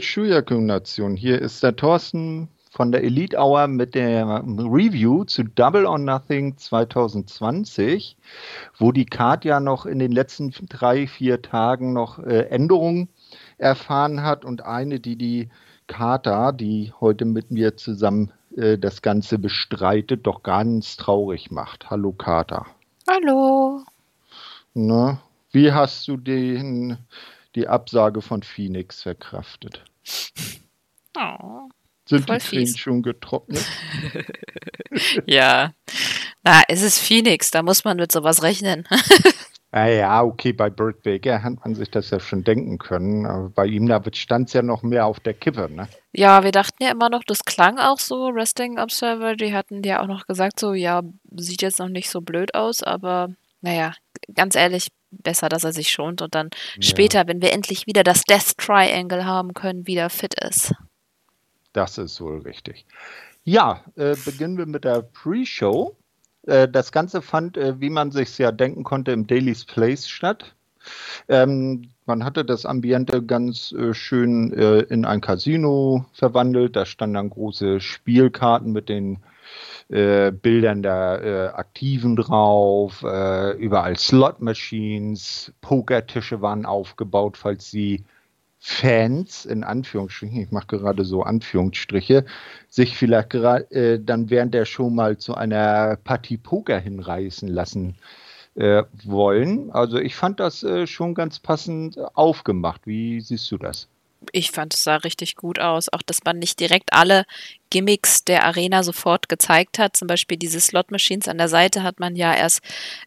Schuyaku-Nation, hier ist der Thorsten von der Elite Hour mit der Review zu Double or Nothing 2020, wo die Card ja noch in den letzten drei, vier Tagen noch äh, Änderungen erfahren hat und eine, die die Kata, die heute mit mir zusammen äh, das Ganze bestreitet, doch ganz traurig macht. Hallo Kata. Hallo. Na, wie hast du den, die Absage von Phoenix verkraftet? Oh, Sind die Tränen fies. schon getrocknet? Ja. Na, es ist Phoenix, da muss man mit sowas rechnen. Ah ja, okay, bei Burt Baker hat man sich das ja schon denken können. Aber bei ihm, da stand es ja noch mehr auf der Kippe, ne? Ja, wir dachten ja immer noch, das klang auch so. Wrestling Observer, die hatten ja auch noch gesagt, so, ja, sieht jetzt noch nicht so blöd aus, aber naja, ganz ehrlich, besser, dass er sich schont und dann Ja. später, wenn wir endlich wieder das Death Triangle haben können, wieder fit ist. Das ist wohl richtig. Ja, äh, beginnen wir mit der Pre-Show. Äh, das Ganze fand, äh, wie man sich ja denken konnte, im Daily's Place statt. Ähm, man hatte das Ambiente ganz äh, schön äh, in ein Casino verwandelt. Da standen dann große Spielkarten mit den äh, Bildern der äh, Aktiven drauf, äh, überall Slot-Machines, Pokertische waren aufgebaut, falls sie Fans, in Anführungsstrichen, ich mache gerade so Anführungsstriche, sich vielleicht äh, dann während der Show mal zu einer Partie Poker hinreißen lassen äh, wollen. Also ich fand das äh, schon ganz passend aufgemacht. Wie siehst du das? Ich fand, es sah richtig gut aus. Auch, dass man nicht direkt alle Gimmicks der Arena sofort gezeigt hat. Zum Beispiel diese Slot-Machines an der Seite hat man ja erst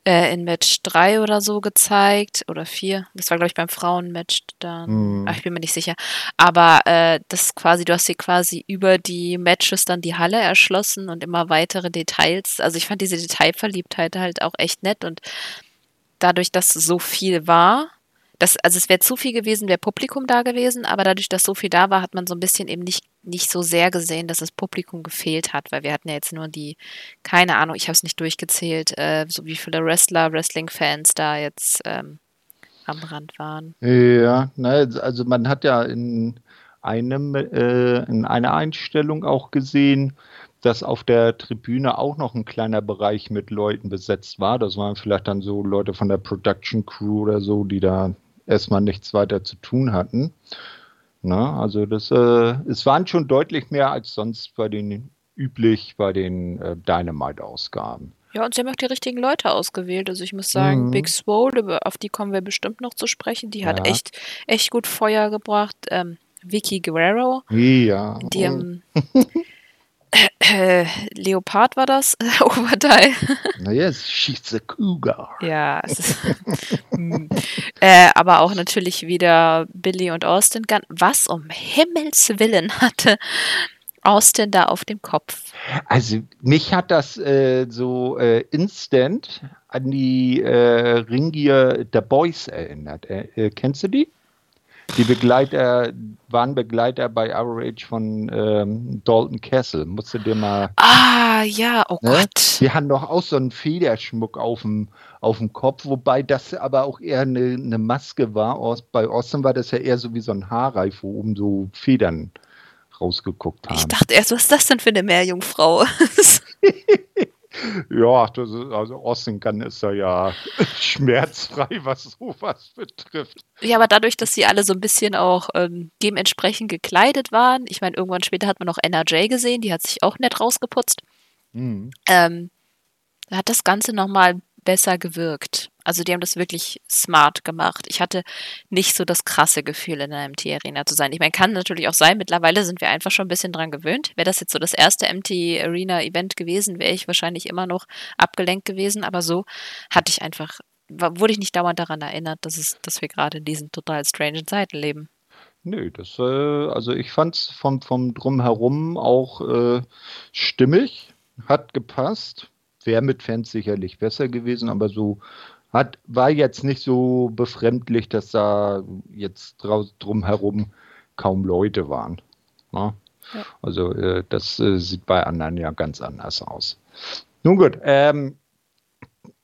äh, in Match 3 oder so gezeigt. Oder 4. Das war, glaube ich, beim Frauenmatch dann. Hm. Ach, ich bin mir nicht sicher. Aber äh, das quasi, du hast hier quasi über die Matches dann die Halle erschlossen und immer weitere Details. Also ich fand diese Detailverliebtheit halt auch echt nett und dadurch, dass so viel war, das, also es wäre zu viel gewesen, wäre Publikum da gewesen, aber dadurch, dass so viel da war, hat man so ein bisschen eben nicht, nicht so sehr gesehen, dass das Publikum gefehlt hat, weil wir hatten ja jetzt nur die, keine Ahnung, ich habe es nicht durchgezählt, äh, so wie viele Wrestler, Wrestling-Fans da jetzt ähm, am Rand waren. Ja, ne, also man hat ja in einem äh, in einer Einstellung auch gesehen, dass auf der Tribüne auch noch ein kleiner Bereich mit Leuten besetzt war. Das waren vielleicht dann so Leute von der Production Crew oder so, die da erstmal nichts weiter zu tun hatten. Na, also das, äh, es waren schon deutlich mehr als sonst bei den üblich bei den äh, Dynamite-Ausgaben. Ja, und sie haben auch die richtigen Leute ausgewählt. Also ich muss sagen, Mhm. Big Swole, auf die kommen wir bestimmt noch zu sprechen. Die hat Ja. echt, echt gut Feuer gebracht. Ähm, Vicky Guerrero, Ja. die ähm, äh, Leopard war das, Oberteil. Naja, she's a cougar. Ja, es ist, Hm. äh, aber auch natürlich wieder Billy und Austin. Was um Himmels Willen hatte Austin da auf dem Kopf? Also mich hat das äh, so äh, instant an die äh, Ringier der Boys erinnert. Äh, äh, kennst du die? Die Begleiter waren Begleiter bei ROH von ähm, Dalton Castle. Musst du dir mal. Ah, ja, oh Ne? Gott. Die haben doch auch so einen Federschmuck auf dem, auf dem Kopf, wobei das aber auch eher eine, eine Maske war. Bei Austin war das ja eher so wie so ein Haarreif, wo oben so Federn rausgeguckt haben. Ich dachte erst, was ist das denn für eine Meerjungfrau? Ja, das ist, also Austin kann ist da ja schmerzfrei, was sowas betrifft. ja, aber dadurch, dass sie alle so ein bisschen auch ähm, dementsprechend gekleidet waren, ich meine, irgendwann später hat man noch NRJ gesehen, die hat sich auch nett rausgeputzt. Mhm. ähm, hat das Ganze nochmal besser gewirkt. Also die haben das wirklich smart gemacht. Ich hatte nicht so das krasse Gefühl, in einer MT-Arena zu sein. Ich meine, kann natürlich auch sein, mittlerweile sind wir einfach schon ein bisschen dran gewöhnt. Wäre das jetzt so das erste MT-Arena-Event gewesen, wäre ich wahrscheinlich immer noch abgelenkt gewesen. Aber so hatte ich einfach, wurde ich nicht dauernd daran erinnert, dass, es, dass wir gerade in diesen total strangen Zeiten leben. Nö, das, äh, also ich fand es vom, vom Drumherum auch äh, stimmig, hat gepasst. Wäre mit Fans sicherlich besser gewesen, aber so hat, war jetzt nicht so befremdlich, dass da jetzt draus, drumherum kaum Leute waren. Ne? Ja. Also äh, das äh, sieht bei anderen ja ganz anders aus. Nun gut, ähm,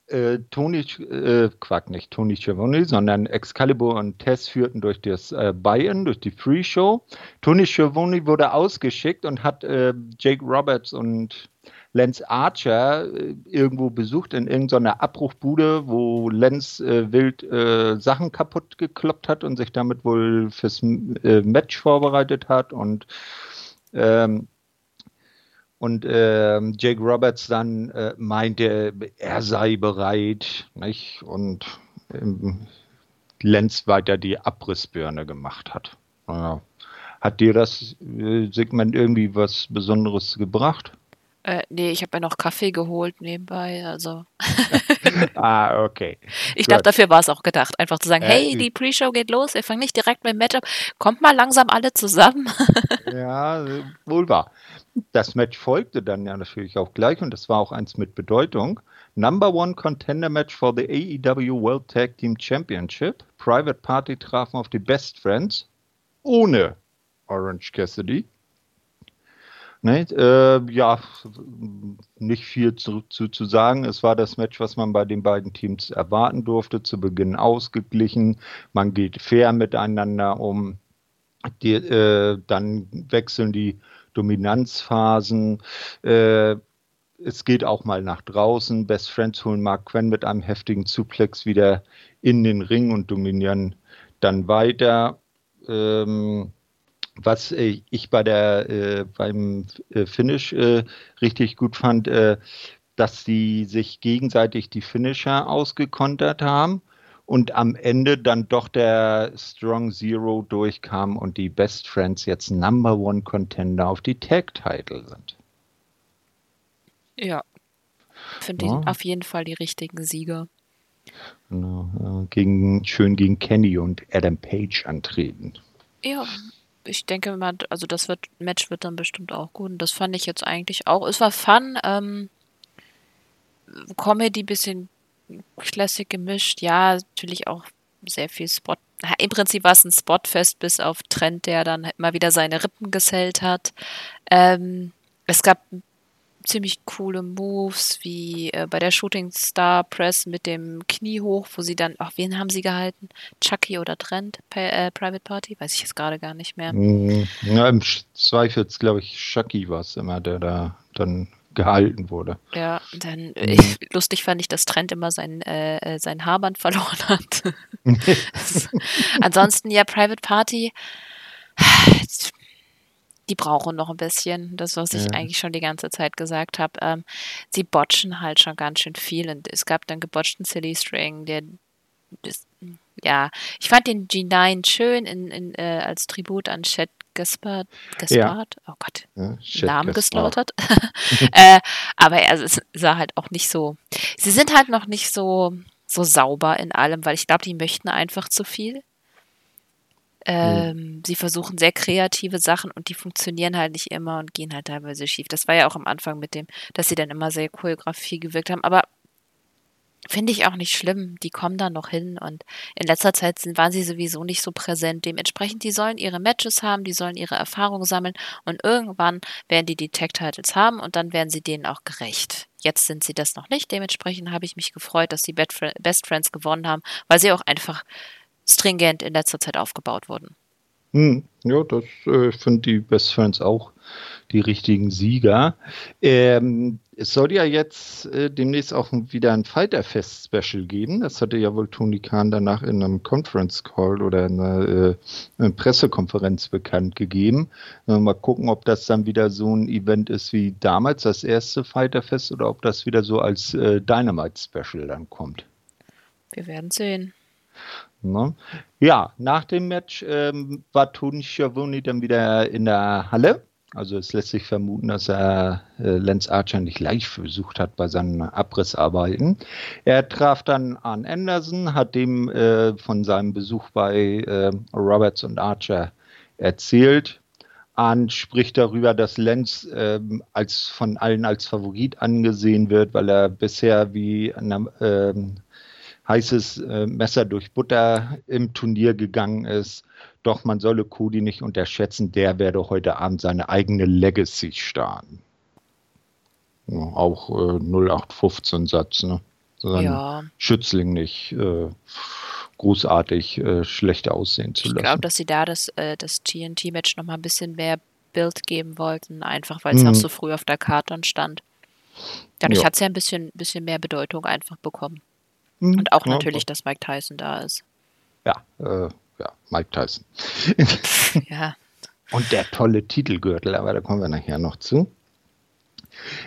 äh, Tony, äh, Quack nicht, Tony Schiavone, sondern Excalibur und Tess führten durch das äh, Buy-In, durch die Free-Show. Tony Schiavone wurde ausgeschickt und hat äh, Jake Roberts und Lance Archer äh, irgendwo besucht in irgendeiner Abbruchbude, wo Lance äh, wild äh, Sachen kaputt gekloppt hat und sich damit wohl fürs äh, Match vorbereitet hat und ähm, und äh, Jake Roberts dann äh, meinte, er sei bereit, nicht? Und ähm, Lenz weiter die Abrissbirne gemacht hat. Ja. Hat dir das äh, Segment irgendwie was Besonderes gebracht? Äh, nee, ich habe mir noch Kaffee geholt nebenbei, also. ah, okay. Ich dachte, dafür war es auch gedacht, einfach zu sagen, äh, hey, die Pre-Show geht los, wir fangen nicht direkt mit dem Matchup, kommt mal langsam alle zusammen. ja, wohl wahr. Das Match folgte dann ja natürlich auch gleich und das war auch eins mit Bedeutung. Number One Contender Match for the AEW World Tag Team Championship. Private Party trafen auf die Best Friends ohne Orange Cassidy. Ne, äh, ja, nicht viel zu, zu, zu, sagen. Es war das Match, was man bei den beiden Teams erwarten durfte. Zu Beginn ausgeglichen. Man geht fair miteinander um. Die, äh, dann wechseln die Dominanzphasen. Äh, es geht auch mal nach draußen. Best Friends holen Mark Quinn mit einem heftigen Suplex wieder in den Ring und dominieren dann weiter. Ähm, was äh, ich bei der äh, beim äh, Finish äh, richtig gut fand, äh, dass sie sich gegenseitig die Finisher ausgekontert haben und am Ende dann doch der Strong Zero durchkam und die Best Friends jetzt Number One Contender auf die Tag Title sind. Ja, finde ja. ich auf jeden Fall die richtigen Sieger. Genau, gegen, schön gegen Kenny und Adam Page antreten. Ja, ich denke mal, also das wird, Match wird dann bestimmt auch gut. Und das fand ich jetzt eigentlich auch. Es war fun, ähm, Comedy bisschen Classic gemischt. Ja, natürlich auch sehr viel Spot. Im Prinzip war es ein Spotfest, bis auf Trent, der dann immer wieder seine Rippen gesellt hat. Ähm, es gab ziemlich coole Moves, wie äh, bei der Shooting Star Press mit dem Knie hoch, wo sie dann, ach, wen haben sie gehalten? Chucky oder Trent? Äh, Private Party? Weiß ich jetzt gerade gar nicht mehr. Mhm. Ja, im Zweifel, glaube ich, Chucky war es immer, der da dann gehalten wurde. Ja, dann mhm. lustig fand ich, dass Trent immer sein, äh, äh sein Haarband verloren hat. Ansonsten ja, Private Party die brauchen noch ein bisschen. Das, was ich ja. eigentlich schon die ganze Zeit gesagt habe. Ähm, sie botchen halt schon ganz schön viel. Und es gab dann gebotchten Silly String, der das, ja, ich fand den G9 schön in, in, äh, als Tribut an Chet Gaspard. Gaspard? Ja. Oh Gott, ja, Namen geslautert. äh, aber er es sah halt auch nicht so. Sie sind halt noch nicht so, so sauber in allem, weil ich glaube, die möchten einfach zu viel. Ähm, mhm. Sie versuchen sehr kreative Sachen und die funktionieren halt nicht immer und gehen halt teilweise schief. Das war ja auch am Anfang mit dem, dass sie dann immer sehr Choreografie gewirkt haben. Aber finde ich auch nicht schlimm. Die kommen da noch hin und in letzter Zeit sind, waren sie sowieso nicht so präsent. Dementsprechend, die sollen ihre Matches haben, die sollen ihre Erfahrungen sammeln und irgendwann werden die die Tag-Titles haben und dann werden sie denen auch gerecht. Jetzt sind sie das noch nicht. Dementsprechend habe ich mich gefreut, dass die Best Friends gewonnen haben, weil sie auch einfach stringent in letzter Zeit aufgebaut wurden. Hm, ja, das äh, finde die Best Friends auch die richtigen Sieger. Ähm, es soll ja jetzt äh, demnächst auch wieder ein Fighter Fest Special geben. Das hatte ja wohl Tony Khan danach in einem Conference Call oder in einer, äh, Pressekonferenz bekannt gegeben. Äh, mal gucken, ob das dann wieder so ein Event ist wie damals das erste Fighter Fest oder ob das wieder so als äh, Dynamite Special dann kommt. Wir werden sehen. Ne? Ja, nach dem Match ähm, war Tony Schiavone dann wieder in der Halle. Also es lässt sich vermuten, dass er äh, Lance Archer nicht leicht versucht hat bei seinen Abrissarbeiten. Er traf dann an Anderson, hat dem äh, von seinem Besuch bei äh, Roberts und Archer erzählt. Arndt spricht darüber, dass Lenz ähm, als von allen als Favorit angesehen wird, weil er bisher wie eine, ähm, heißes äh, Messer durch Butter im Turnier gegangen ist. Doch man solle Cody nicht unterschätzen, der werde heute Abend seine eigene Legacy starten. Ja, auch äh, 0815 Satz, ne? so einen Ja, Schützling nicht äh, großartig äh, schlecht aussehen zu ich lassen. glaube, dass sie da das, äh, das TNT-Match nochmal ein bisschen mehr Bild geben wollten, einfach weil es auch Mhm. so früh auf der Karte stand. Dadurch Ja. hat es ja ein bisschen, bisschen mehr Bedeutung einfach bekommen. Mhm, Und auch ja, natürlich, dass Mike Tyson da ist. Ja, äh, ja, Mike Tyson. Ja, Und der tolle Titelgürtel, aber da kommen wir nachher noch zu.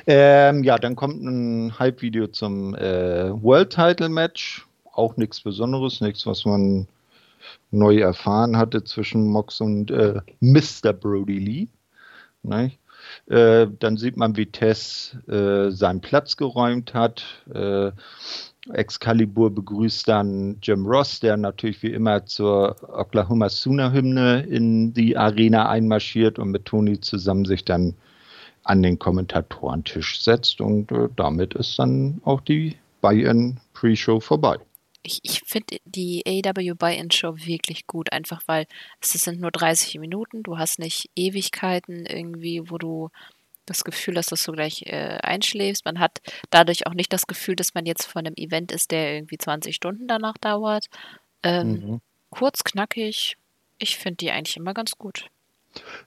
Ähm, ja, dann kommt ein Hype-Video zum äh, World Title Match. Auch nichts Besonderes, nichts, was man neu erfahren hatte zwischen Mox und äh, Mr. Brody Lee. Ne? Äh, dann sieht man, wie Tess äh, seinen Platz geräumt hat. Excalibur begrüßt dann Jim Ross, der natürlich wie immer zur Oklahoma Sooner Hymne in die Arena einmarschiert und mit Tony zusammen sich dann an den Kommentatorentisch setzt und äh, damit ist dann auch die Buy-in Pre-Show vorbei. ich, ich finde die AEW Buy-In-Show wirklich gut, einfach weil es sind nur 30 Minuten, du hast nicht Ewigkeiten irgendwie, wo du das Gefühl hast, dass du gleich äh, einschläfst. Man hat dadurch auch nicht das Gefühl, dass man jetzt von einem Event ist, der irgendwie 20 Stunden danach dauert. Ähm, Mhm. Kurz, knackig. Ich finde die eigentlich immer ganz gut.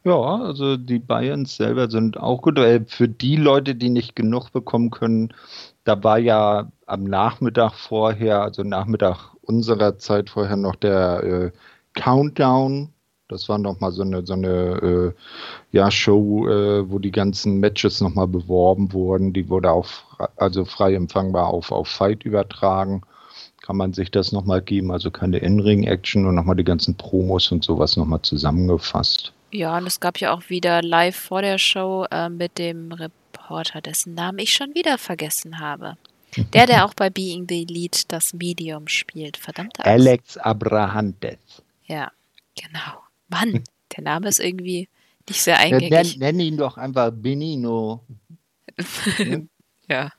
Ja, also die Bayerns selber sind auch gut. Für die Leute, die nicht genug bekommen können, da war ja am Nachmittag vorher, also Nachmittag unserer Zeit vorher noch der äh, Countdown. Das war nochmal so eine, so eine äh, ja, Show, äh, wo die ganzen Matches nochmal beworben wurden. Die wurde auch also frei empfangbar auf, auf Fight übertragen. Kann man sich das nochmal geben, also keine In-Ring-Action und nochmal die ganzen Promos und sowas nochmal zusammengefasst. Ja, und es gab ja auch wieder live vor der Show äh, mit dem Reporter, dessen Namen ich schon wieder vergessen habe. Der, der auch bei Being the Elite das Medium spielt. Verdammte Axt. Alex Abrahantes. Ja, genau. Mann, der Name ist irgendwie nicht sehr Ja, nenn, eingängig. nenn ihn doch einfach Benino. Ja,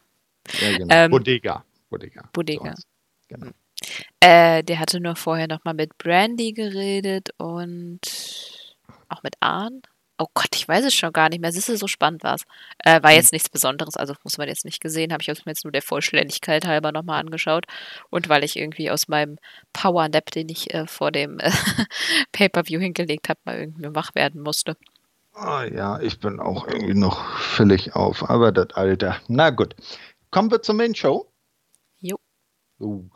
Ja, genau. Ähm, Bodega. Bodega. Bodega. So, genau. Äh, der hatte nur vorher nochmal mit Brandy geredet und auch mit Arn. Oh Gott, ich weiß es schon gar nicht mehr. Siehst du, so spannend war es. Äh, war jetzt nichts Besonderes, also muss man jetzt nicht gesehen, habe ich mir jetzt nur der Vollständigkeit halber nochmal angeschaut. Und weil ich irgendwie aus meinem Power-Nap, den ich äh, vor dem äh, Pay-Per-View hingelegt habe, mal irgendwie wach werden musste. Ah, ja, ich bin auch irgendwie noch völlig auf, aber das Alter. Na gut. Kommen wir zur Main Show. Jo. Uh,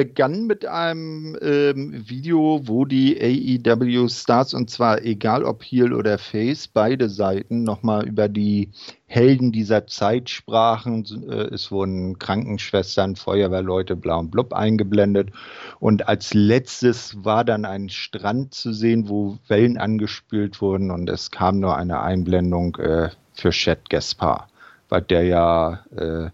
begann mit einem ähm, Video, wo die AEW Stars, und zwar egal ob Heel oder Face, beide Seiten nochmal über die Helden dieser Zeit sprachen. Äh, es wurden Krankenschwestern, Feuerwehrleute, blau und blub eingeblendet. Und als letztes war dann ein Strand zu sehen, wo Wellen angespült wurden und es kam nur eine Einblendung äh, für Chet Gaspar, weil der ja äh,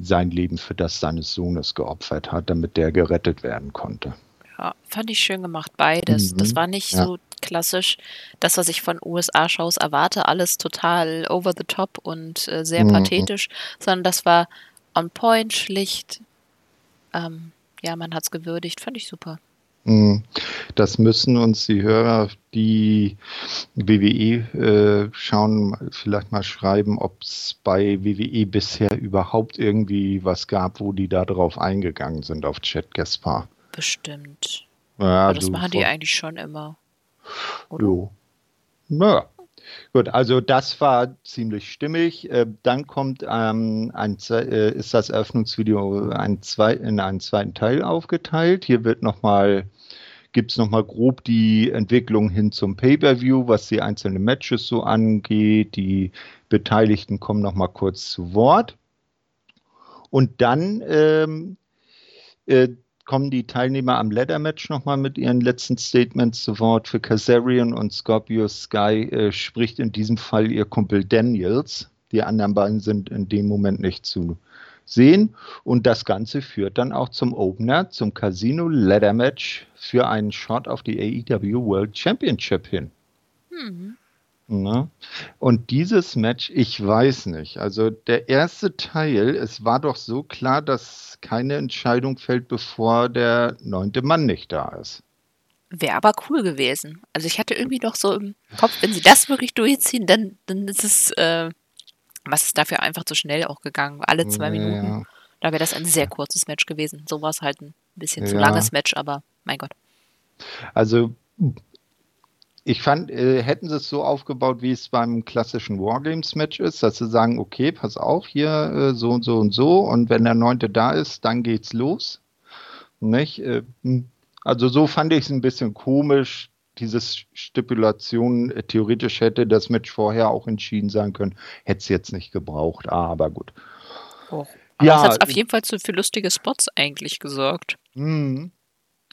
sein Leben für das seines Sohnes geopfert hat, damit der gerettet werden konnte. Ja, fand ich schön gemacht, beides. Mhm, Das war nicht ja. so klassisch, das, was ich von USA-Shows erwarte, alles total over the top und äh, sehr Mhm. pathetisch, sondern das war on point, schlicht. Ähm, ja, man hat's gewürdigt, fand ich super. Mm, Das müssen uns die Hörer, die WWE äh, schauen, vielleicht mal schreiben, ob es bei WWE bisher überhaupt irgendwie was gab, wo die da drauf eingegangen sind, auf Chat Gaspar. Bestimmt. Ja, Aber das machen die eigentlich schon immer. Oder? Jo. Naja. Gut, also das war ziemlich stimmig. Äh, dann kommt ähm, ein, äh, ist das Eröffnungsvideo ein zwei, in einen zweiten Teil aufgeteilt. Hier wird nochmal, gibt es nochmal grob die Entwicklung hin zum Pay-Per-View, was die einzelnen Matches so angeht. Die Beteiligten kommen nochmal kurz zu Wort. Und dann ähm, äh, kommen die Teilnehmer am Ladder-Match nochmal mit ihren letzten Statements zu Wort. Für Kazarian und Scorpio Sky äh, spricht in diesem Fall ihr Kumpel Daniels. Die anderen beiden sind in dem Moment nicht zu sehen. Und das Ganze führt dann auch zum Opener, zum Casino Ladder Match für einen Shot auf die AEW World Championship hin. Hm. Ne? Und dieses Match, ich weiß nicht. Also der erste Teil, es war doch so klar, dass keine Entscheidung fällt, bevor der neunte Mann nicht da ist. Wäre aber cool gewesen. Also ich hatte irgendwie noch so im Kopf, wenn sie das wirklich durchziehen, dann, dann ist es, äh, was ist dafür einfach zu schnell auch gegangen. Alle zwei Minuten. Da wäre das ein sehr kurzes Match gewesen. So war es halt ein bisschen zu langes Match, aber mein Gott. Also ich fand, äh, hätten sie es so aufgebaut, wie es beim klassischen Wargames-Match ist, dass sie sagen, okay, pass auf, hier äh, so und so und so, und wenn der Neunte da ist, dann geht's los. Nicht? Äh, hm. also so fand ich es ein bisschen komisch, diese Stipulation, äh, theoretisch hätte das Match vorher auch entschieden sein können, hätte es jetzt nicht gebraucht, aber gut. Oh. Aber ja, das hat auf jeden Fall zu, für lustige Spots eigentlich gesorgt. Mh.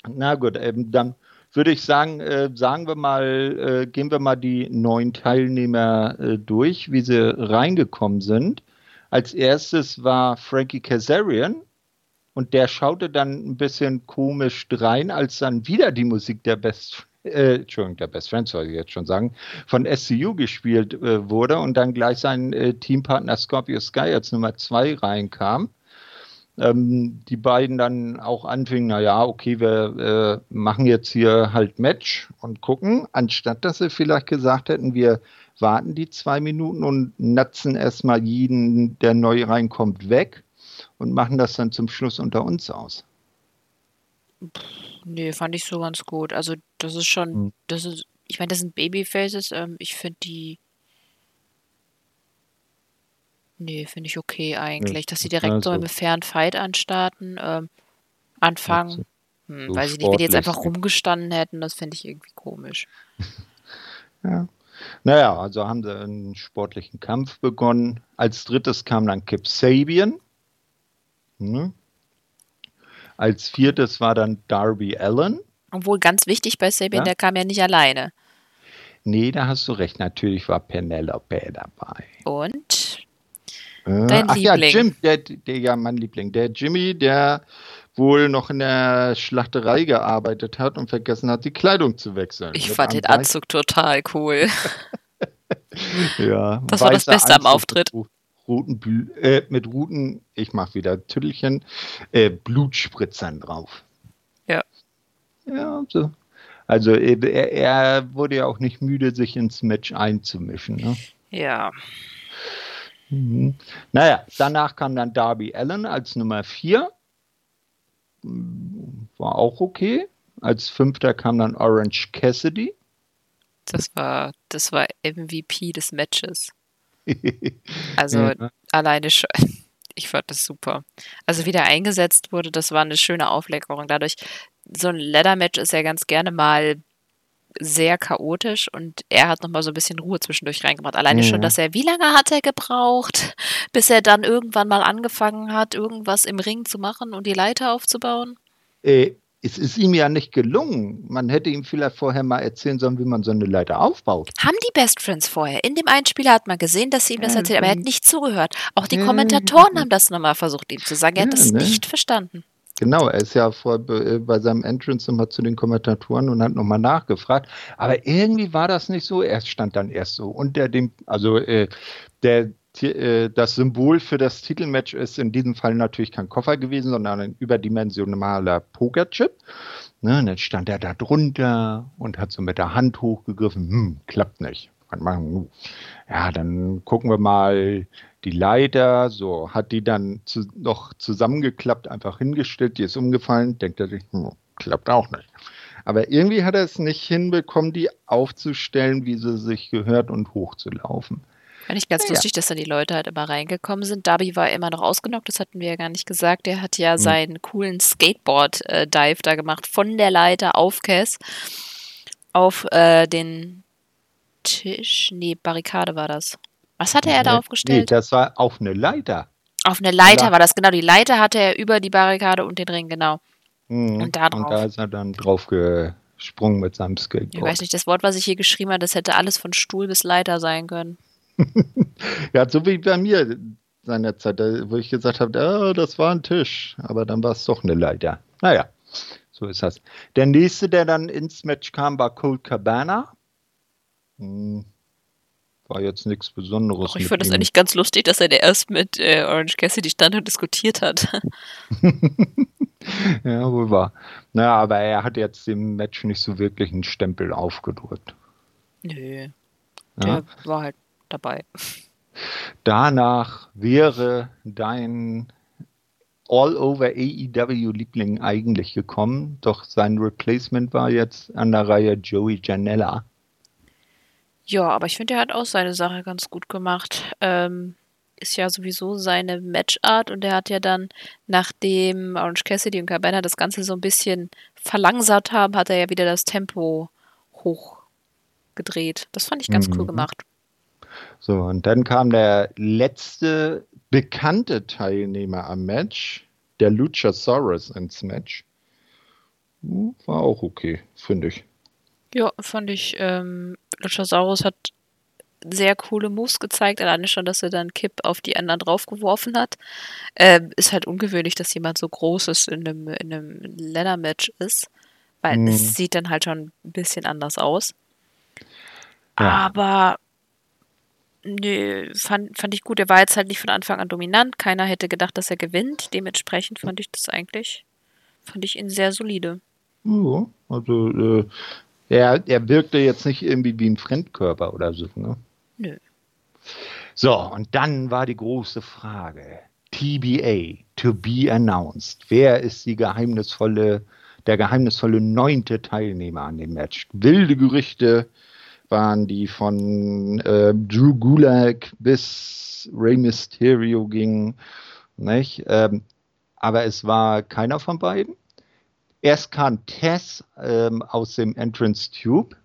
Na gut, ähm, dann würde ich sagen, äh, sagen wir mal, äh, gehen wir mal die neun Teilnehmer äh, durch, wie sie reingekommen sind. Als erstes war Frankie Kazarian und der schaute dann ein bisschen komisch rein, als dann wieder die Musik der Best äh, Entschuldigung, der Best Friends soll ich jetzt schon sagen, von SCU gespielt äh, wurde und dann gleich sein äh, Teampartner Scorpio Sky als Nummer zwei reinkam ähm, die beiden dann auch anfingen, naja, okay, wir äh, machen jetzt hier halt Match und gucken, anstatt dass sie vielleicht gesagt hätten, wir warten die zwei Minuten und natzen erstmal jeden, der neu reinkommt, weg und machen das dann zum Schluss unter uns aus. Nee, fand ich so ganz gut. Also das ist schon, hm. das ist, ich meine, das sind Babyfaces, ähm, ich finde die Nee, finde ich okay eigentlich, dass sie direkt so Also, im fairen Fight anstarten, ähm, anfangen. Hm, so weiß ich nicht, wenn die jetzt einfach rumgestanden hätten, das finde ich irgendwie komisch. Ja. Naja, also haben sie einen sportlichen Kampf begonnen. Als drittes kam dann Kip Sabian. Hm. Als viertes war dann Darby Allen. Obwohl ganz wichtig bei Sabian, Ja? der kam ja nicht alleine. Nee, da hast du recht. Natürlich war Penelope dabei. Und Dein Ach Liebling. ja, Jim, der, der, ja, mein Liebling. Der Jimmy, der wohl noch in der Schlachterei gearbeitet hat und vergessen hat, die Kleidung zu wechseln. Ich fand den Anzug total cool. ja, das war das Beste Anzug am Auftritt. Roten, äh, mit Ruten, ich mach wieder Tüttelchen, äh, Blutspritzern drauf. Ja. Ja, so. Also er, er, wurde ja auch nicht müde, sich ins Match einzumischen. Ne? Ja. Mhm. Naja, danach kam dann Darby Allen als Nummer 4. War auch okay. Als fünfter kam dann Orange Cassidy. Das war, das war MVP des Matches. Also ja. alleine schon. Ich fand das super. Also wie der eingesetzt wurde, das war eine schöne Aufleckerung. Dadurch, so ein Leather-Match ist ja ganz gerne mal sehr chaotisch und er hat nochmal so ein bisschen Ruhe zwischendurch reingebracht. Alleine mhm. schon, dass er, wie lange hat er gebraucht, bis er dann irgendwann mal angefangen hat, irgendwas im Ring zu machen und die Leiter aufzubauen? Äh, es ist ihm ja nicht gelungen. Man hätte ihm vielleicht vorher mal erzählen sollen, wie man so eine Leiter aufbaut. Haben die Best Friends vorher? In dem Einspieler hat man gesehen, dass sie ihm das erzählt, aber er hat nicht zugehört. Auch die Kommentatoren haben das nochmal versucht, ihm zu sagen. Er hat das ne? nicht verstanden. Genau, er ist ja vor, äh, bei seinem Entrance nochmal zu den Kommentatoren und hat nochmal nachgefragt. Aber irgendwie war das nicht so. Er stand dann erst so unter dem, also äh, der, äh, das Symbol für das Titelmatch ist in diesem Fall natürlich kein Koffer gewesen, sondern ein überdimensionaler Pokerchip. Ne, und dann stand er da drunter und hat so mit der Hand hochgegriffen. Hm, klappt nicht. Ja, dann gucken wir mal die Leiter, so hat die dann zu, noch zusammengeklappt, einfach hingestellt, die ist umgefallen, denkt er sich, hm, klappt auch nicht. Aber irgendwie hat er es nicht hinbekommen, die aufzustellen, wie sie sich gehört und hochzulaufen. Fand ich ganz ja. lustig, dass da die Leute halt immer reingekommen sind. Darby war immer noch ausgenockt, das hatten wir ja gar nicht gesagt. Der hat ja hm. seinen coolen Skateboard-Dive da gemacht, von der Leiter auf Cass auf äh, den Tisch. Nee, Barrikade war das. Was hatte er da aufgestellt? Nee, das war auf eine Leiter. Auf eine Leiter ja. war das, genau. Die Leiter hatte er über die Barrikade und den Ring, genau. Mhm. Und, da drauf. und da ist er dann drauf gesprungen mit seinem Skateboard. Ich weiß nicht, das Wort, was ich hier geschrieben habe, das hätte alles von Stuhl bis Leiter sein können. ja, so wie bei mir seinerzeit, wo ich gesagt habe, oh, das war ein Tisch, aber dann war es doch eine Leiter. Naja, so ist das. Der nächste, der dann ins Match kam, war Cold Cabana. Hm, war jetzt nichts Besonderes. Ach, ich fand das eigentlich ganz lustig, dass er der erst mit äh, Orange Cassidy stand und diskutiert hat. ja, wohl wahr. Naja, aber er hat jetzt dem Match nicht so wirklich einen Stempel aufgedrückt. Nö. Der ja? war halt dabei. Danach wäre dein All-Over AEW-Liebling eigentlich gekommen, doch sein Replacement war jetzt an der Reihe Joey Janella. Ja, aber ich finde, er hat auch seine Sache ganz gut gemacht. Ähm, ist ja sowieso seine Matchart und er hat ja dann, nachdem Orange Cassidy und Cabana das Ganze so ein bisschen verlangsamt haben, hat er ja wieder das Tempo hochgedreht. Das fand ich ganz mhm. cool gemacht. So, und dann kam der letzte bekannte Teilnehmer am Match, der Luchasaurus ins Match. Hm, war auch okay, finde ich. Ja, fand ich. Ähm, Luchasaurus hat sehr coole Moves gezeigt, alleine schon, dass er dann Kipp auf die anderen draufgeworfen hat. Äh, ist halt ungewöhnlich, dass jemand so Großes in einem, in einem Leather-Match ist, weil hm. es sieht dann halt schon ein bisschen anders aus. Ja. Aber nee, fand, fand ich gut. Er war jetzt halt nicht von Anfang an dominant. Keiner hätte gedacht, dass er gewinnt. Dementsprechend fand ich das eigentlich, fand ich ihn sehr solide. Ja, also äh, er, er wirkte jetzt nicht irgendwie wie ein Fremdkörper oder so, ne? Nö. So, und dann war die große Frage. TBA, to be announced. Wer ist die geheimnisvolle, der geheimnisvolle neunte Teilnehmer an dem Match? Wilde Gerüchte waren die von äh, Drew Gulak bis Rey Mysterio gingen. Nicht? Ähm, aber es war keiner von beiden. Erst kam Tess ähm, aus dem Entrance Tube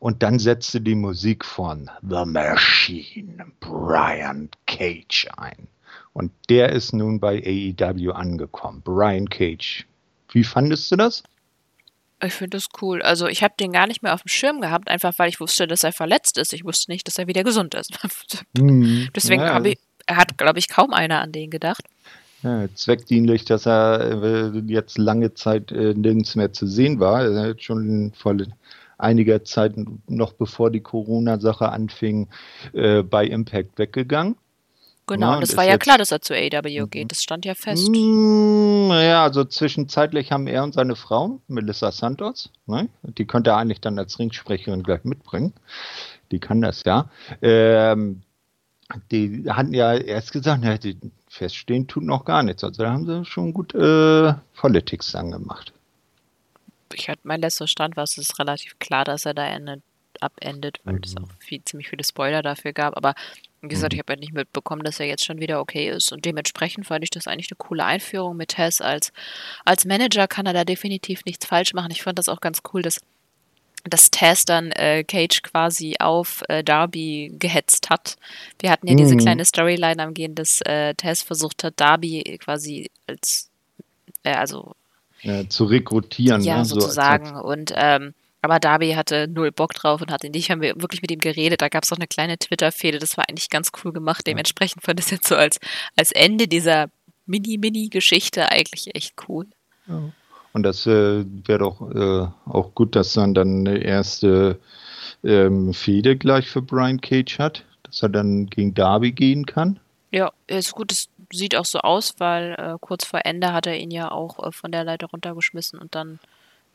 und dann setzte die Musik von The Machine, Brian Cage ein. Und der ist nun bei AEW angekommen. Brian Cage. Wie fandest du das? Ich finde das cool. Also ich habe den gar nicht mehr auf dem Schirm gehabt, einfach weil ich wusste, dass er verletzt ist. Ich wusste nicht, dass er wieder gesund ist. Hm, Deswegen ja. habe ich, hat, glaube ich, kaum einer an den gedacht. Ja, zweckdienlich, dass er äh, jetzt lange Zeit äh, nirgends mehr zu sehen war. Er hat schon vor einiger Zeit, noch bevor die Corona-Sache anfing, äh, bei Impact weggegangen. Genau, ja, und es war ja klar, dass er zu AW geht. Das stand ja fest. Naja, mm, also zwischenzeitlich haben er und seine Frau, Melissa Santos, ne, die könnte er eigentlich dann als Ringsprecherin gleich mitbringen. Die kann das ja. Ähm, die hatten ja erst gesagt, ja, die feststehen tut noch gar nichts. Also da haben sie schon gut äh, Politics dann gemacht. Ich hatte mein letzter Stand war es ist relativ klar, dass er da endet, abendet, weil mhm. es auch viel, ziemlich viele Spoiler dafür gab. Aber wie gesagt, mhm. ich habe ja nicht mitbekommen, dass er jetzt schon wieder okay ist. Und dementsprechend fand ich das eigentlich eine coole Einführung mit Tess. Als, als Manager kann er da definitiv nichts falsch machen. Ich fand das auch ganz cool, dass dass Taz dann äh, Cage quasi auf äh, Darby gehetzt hat. Wir hatten ja mhm. diese kleine Storyline am Gehen, dass äh, Taz versucht hat, Darby quasi als, äh, also ja, zu rekrutieren. Ja, ne? sozusagen. So und ähm, aber Darby hatte null Bock drauf und hatte nicht, haben wir wirklich mit ihm geredet. Da gab es auch eine kleine Twitter-Fehde, das war eigentlich ganz cool gemacht. Dementsprechend fand ich es jetzt so als, als Ende dieser Mini-Mini-Geschichte eigentlich echt cool. Ja. Und das äh, wäre doch äh, auch gut, dass man dann eine erste ähm, Fehde gleich für Brian Cage hat, dass er dann gegen Darby gehen kann. Ja, ist gut, es sieht auch so aus, weil äh, kurz vor Ende hat er ihn ja auch äh, von der Leiter runtergeschmissen und dann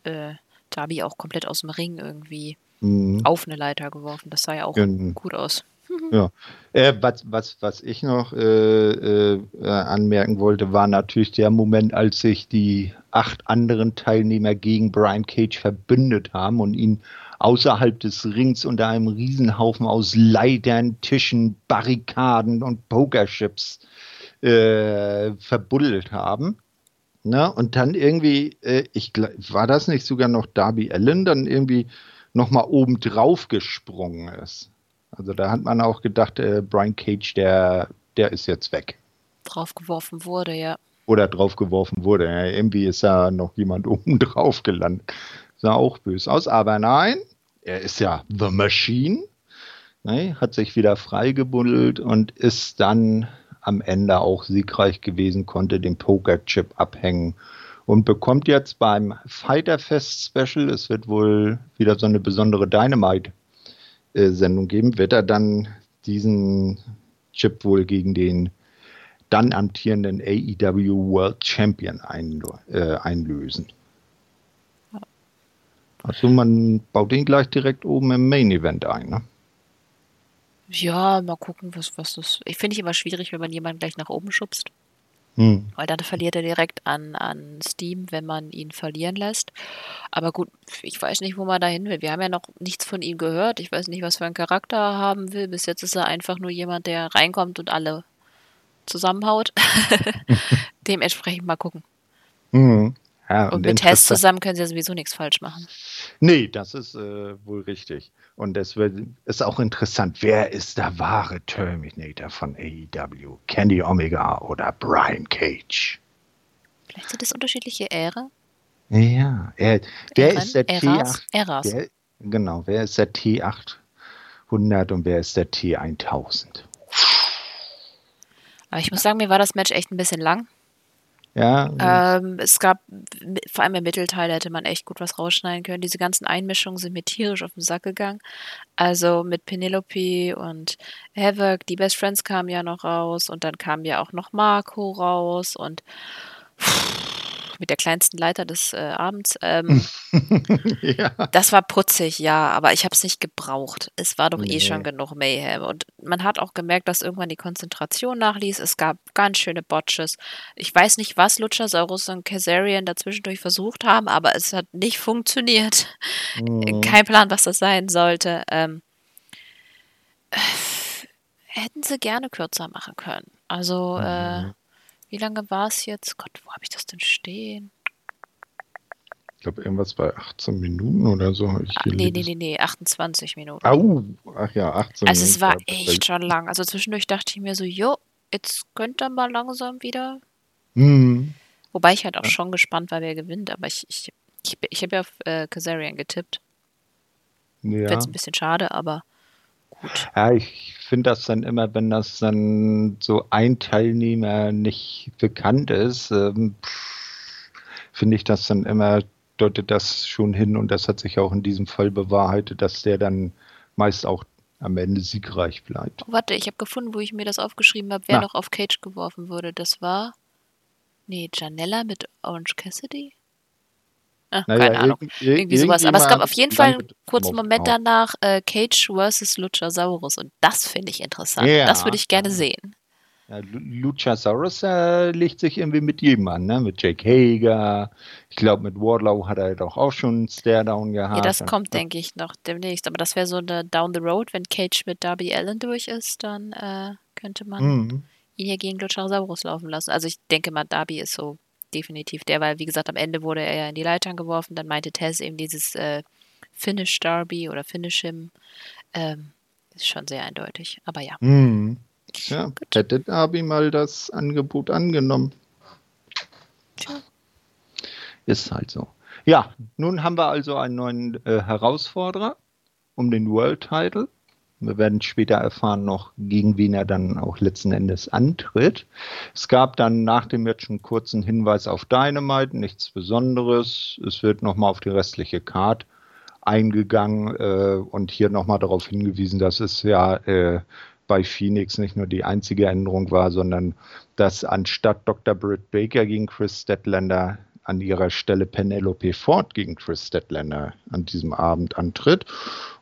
äh, Darby auch komplett aus dem Ring irgendwie mhm. auf eine Leiter geworfen. Das sah ja auch mhm. gut aus. Ja, äh, was, was, was ich noch äh, äh, anmerken wollte, war natürlich der Moment, als sich die acht anderen Teilnehmer gegen Brian Cage verbündet haben und ihn außerhalb des Rings unter einem Riesenhaufen aus Leitern, Tischen, Barrikaden und Pokerchips äh, verbuddelt haben. Ne? Und dann irgendwie, äh, ich war das nicht sogar noch Darby Allen, dann irgendwie nochmal oben drauf gesprungen ist. Also da hat man auch gedacht, äh, Brian Cage, der, der ist jetzt weg. Draufgeworfen wurde, ja. Oder draufgeworfen wurde. Ja, irgendwie ist da noch jemand oben drauf gelandet. Sah auch böse aus. Aber nein, er ist ja The Machine. Ne, hat sich wieder freigebuddelt und ist dann am Ende auch siegreich gewesen, konnte den Poker-Chip abhängen und bekommt jetzt beim Fighter Fest Special, es wird wohl wieder so eine besondere Dynamite Sendung geben, wird er dann diesen Chip wohl gegen den dann amtierenden AEW World Champion äh, einlösen. Also man baut ihn gleich direkt oben im Main Event ein, ne? Ja, mal gucken, was, was das. Ich finde ich immer schwierig, wenn man jemanden gleich nach oben schubst. Hm. Weil dann verliert er direkt an, an Steam, wenn man ihn verlieren lässt. Aber gut, ich weiß nicht, wo man da hin will. Wir haben ja noch nichts von ihm gehört. Ich weiß nicht, was für einen Charakter er haben will. Bis jetzt ist er einfach nur jemand, der reinkommt und alle zusammenhaut. Dementsprechend mal gucken. Mhm. Ja, und, und mit Test zusammen können sie ja sowieso nichts falsch machen. Nee, das ist äh, wohl richtig. Und deswegen ist auch interessant, wer ist der wahre Terminator von AEW? Kenny Omega oder Brian Cage? Vielleicht sind das unterschiedliche Äre. Ja, er, wer Ähren? ist der T8? Der, genau, wer ist der T800 und wer ist der T1000? Aber ich muss sagen, mir war das Match echt ein bisschen lang. Ja. Ähm, es gab, vor allem im Mittelteil hätte man echt gut was rausschneiden können. Diese ganzen Einmischungen sind mir tierisch auf den Sack gegangen. Also mit Penelope und Havoc, die Best Friends kamen ja noch raus und dann kam ja auch noch Marco raus und pff, mit der kleinsten Leiter des äh, Abends. Ähm, ja. Das war putzig, ja, aber ich habe es nicht gebraucht. Es war doch nee. eh schon genug Mayhem. Und man hat auch gemerkt, dass irgendwann die Konzentration nachließ. Es gab ganz schöne Botches. Ich weiß nicht, was Luchasaurus und Kazarian dazwischendurch versucht haben, aber es hat nicht funktioniert. Mhm. Kein Plan, was das sein sollte. Ähm, äh, hätten sie gerne kürzer machen können. Also, äh, mhm. äh, wie lange war es jetzt? Gott, wo habe ich das denn stehen? Ich glaube, irgendwas bei 18 Minuten oder so. Ich ah, nee, nee, nee, nee, 28 Minuten. Au, ach ja, 18 also Minuten. Also es war echt schon lang. Also zwischendurch dachte ich mir so, jo, jetzt könnte er mal langsam wieder. Mhm. Wobei ich halt auch ja. schon gespannt war, wer gewinnt. Aber ich, ich, ich, ich habe ja auf äh, Kazarian getippt. Ja. Finde es ein bisschen schade, aber gut. Ja, ich finde das dann immer, wenn das dann so ein Teilnehmer nicht bekannt ist, ähm, finde ich das dann immer, deutet das schon hin und das hat sich auch in diesem Fall bewahrheitet, dass der dann meist auch am Ende siegreich bleibt. Oh, warte, ich habe gefunden, wo ich mir das aufgeschrieben habe, wer Na. noch auf Cage geworfen wurde. Das war. Nee, Janella mit Orange Cassidy? Ah, naja, keine Ahnung. Irgendwie sowas. Aber es gab auf jeden Fall einen kurzen Moment danach äh, Cage versus Luchasaurus. Und das finde ich interessant. Ja. Das würde ich gerne sehen. Ja, Luchasaurus äh, legt sich irgendwie mit jedem an, ne? Mit Jake Hager. Ich glaube, mit Wardlow hat er doch auch schon einen Stare-Down gehabt. Ja, das kommt, denke ich, noch demnächst. Aber das wäre so eine Down the Road, wenn Cage mit Darby Allen durch ist, dann äh, könnte man mhm. ihn hier gegen Luchasaurus laufen lassen. Also ich denke mal, Darby ist so definitiv der, weil wie gesagt, am Ende wurde er ja in die Leitern geworfen. Dann meinte Tess eben dieses äh, Finish Darby oder Finish him. Ähm, ist schon sehr eindeutig. Aber ja. Mhm. Ja, Gut. hätte Darby mal das Angebot angenommen. Tja. Ist halt so. Ja, nun haben wir also einen neuen äh, Herausforderer um den World Title. Wir werden später erfahren noch, gegen wen er dann auch letzten Endes antritt. Es gab dann nach dem Match einen kurzen Hinweis auf Dynamite, nichts Besonderes. Es wird nochmal auf die restliche Card eingegangen äh, und hier nochmal darauf hingewiesen, dass es ja äh, bei Phoenix nicht nur die einzige Änderung war, sondern dass anstatt Dr. Britt Baker gegen Chris Statlander an ihrer Stelle Penelope Ford gegen Chris Statlander an diesem Abend antritt.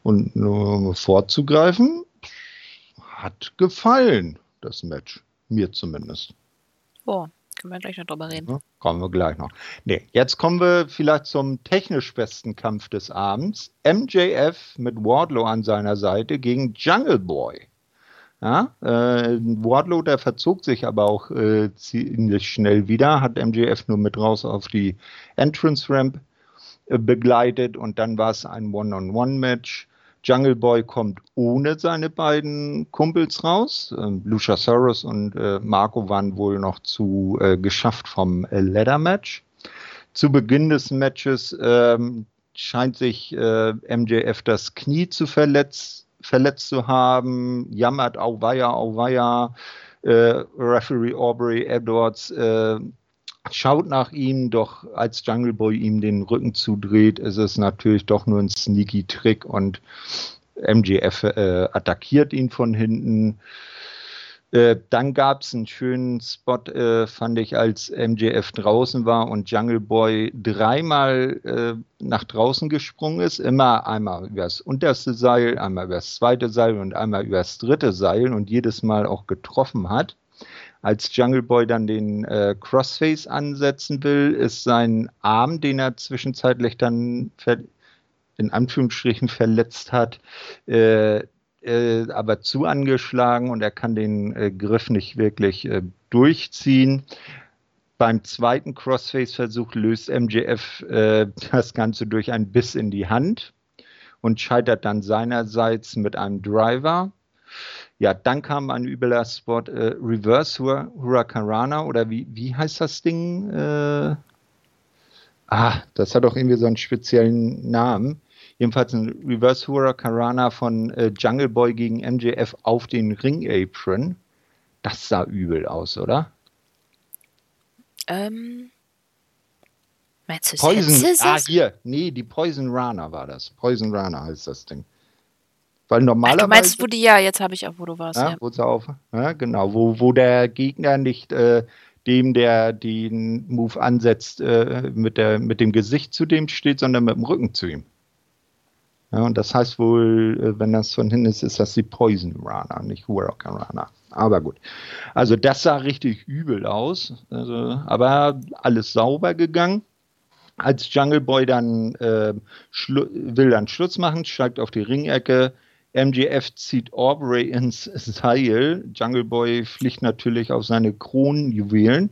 Und nur vorzugreifen, hat gefallen, das Match. Mir zumindest. Oh, können wir gleich noch drüber reden. Ja, kommen wir gleich noch. Nee, jetzt kommen wir vielleicht zum technisch besten Kampf des Abends. MJF mit Wardlow an seiner Seite gegen Jungle Boy. Ja, äh, Wardlow, der verzog sich aber auch äh, ziemlich schnell wieder, hat MJF nur mit raus auf die Entrance Ramp äh, begleitet und dann war es ein One-on-One-Match. Jungle Boy kommt ohne seine beiden Kumpels raus. Ähm, Luchasaurus und äh, Marco waren wohl noch zu äh, geschafft vom äh, Ladder Match. Zu Beginn des Matches ähm, scheint sich äh, MJF das Knie zu verletzt, verletzt zu haben. Jammert auweia, auweia. Äh, Referee Aubrey Edwards äh, schaut nach ihm, doch als Jungle Boy ihm den Rücken zudreht, ist es natürlich doch nur ein sneaky Trick und MGF äh, attackiert ihn von hinten. Äh, dann gab es einen schönen Spot, äh, fand ich, als MJF draußen war und Jungle Boy dreimal äh, nach draußen gesprungen ist. Immer einmal über das unterste Seil, einmal über das zweite Seil und einmal über das dritte Seil und jedes Mal auch getroffen hat. Als Jungle Boy dann den äh, Crossface ansetzen will, ist sein Arm, den er zwischenzeitlich dann in Anführungsstrichen verletzt hat, äh, äh, aber zu angeschlagen und er kann den äh, Griff nicht wirklich äh, durchziehen. Beim zweiten Crossface-Versuch löst MJF äh, das Ganze durch einen Biss in die Hand und scheitert dann seinerseits mit einem Driver. Ja, dann kam ein übler Spot, äh, Reverse Huracanrana oder wie, wie heißt das Ding? Äh, ah, das hat auch irgendwie so einen speziellen Namen. Jedenfalls ein Reverse Huracanrana von äh, Jungle Boy gegen MJF auf den Ring Apron. Das sah übel aus, oder? Ähm, meinst du Poison? Ah, hier. Nee, die Poison Rana war das. Poison Rana heißt das Ding. Weil normalerweise. Ach, du meinst, wo die, ja, jetzt habe ich auch, wo du warst. Ja, ja. Wo auf, ja, genau, wo, wo der Gegner nicht äh, dem, der den Move ansetzt, äh, mit, der, mit dem Gesicht zu dem steht, sondern mit dem Rücken zu ihm. Ja, und das heißt wohl, äh, wenn das von hinten ist, ist das die Poison Rana, nicht Huracan Rana. Aber gut. Also das sah richtig übel aus. Also, aber alles sauber gegangen. Als Jungle Boy dann äh, will dann Schluss machen, steigt auf die Ringecke. MGF zieht Aubrey ins Seil. Jungle Boy fliegt natürlich auf seine Kronjuwelen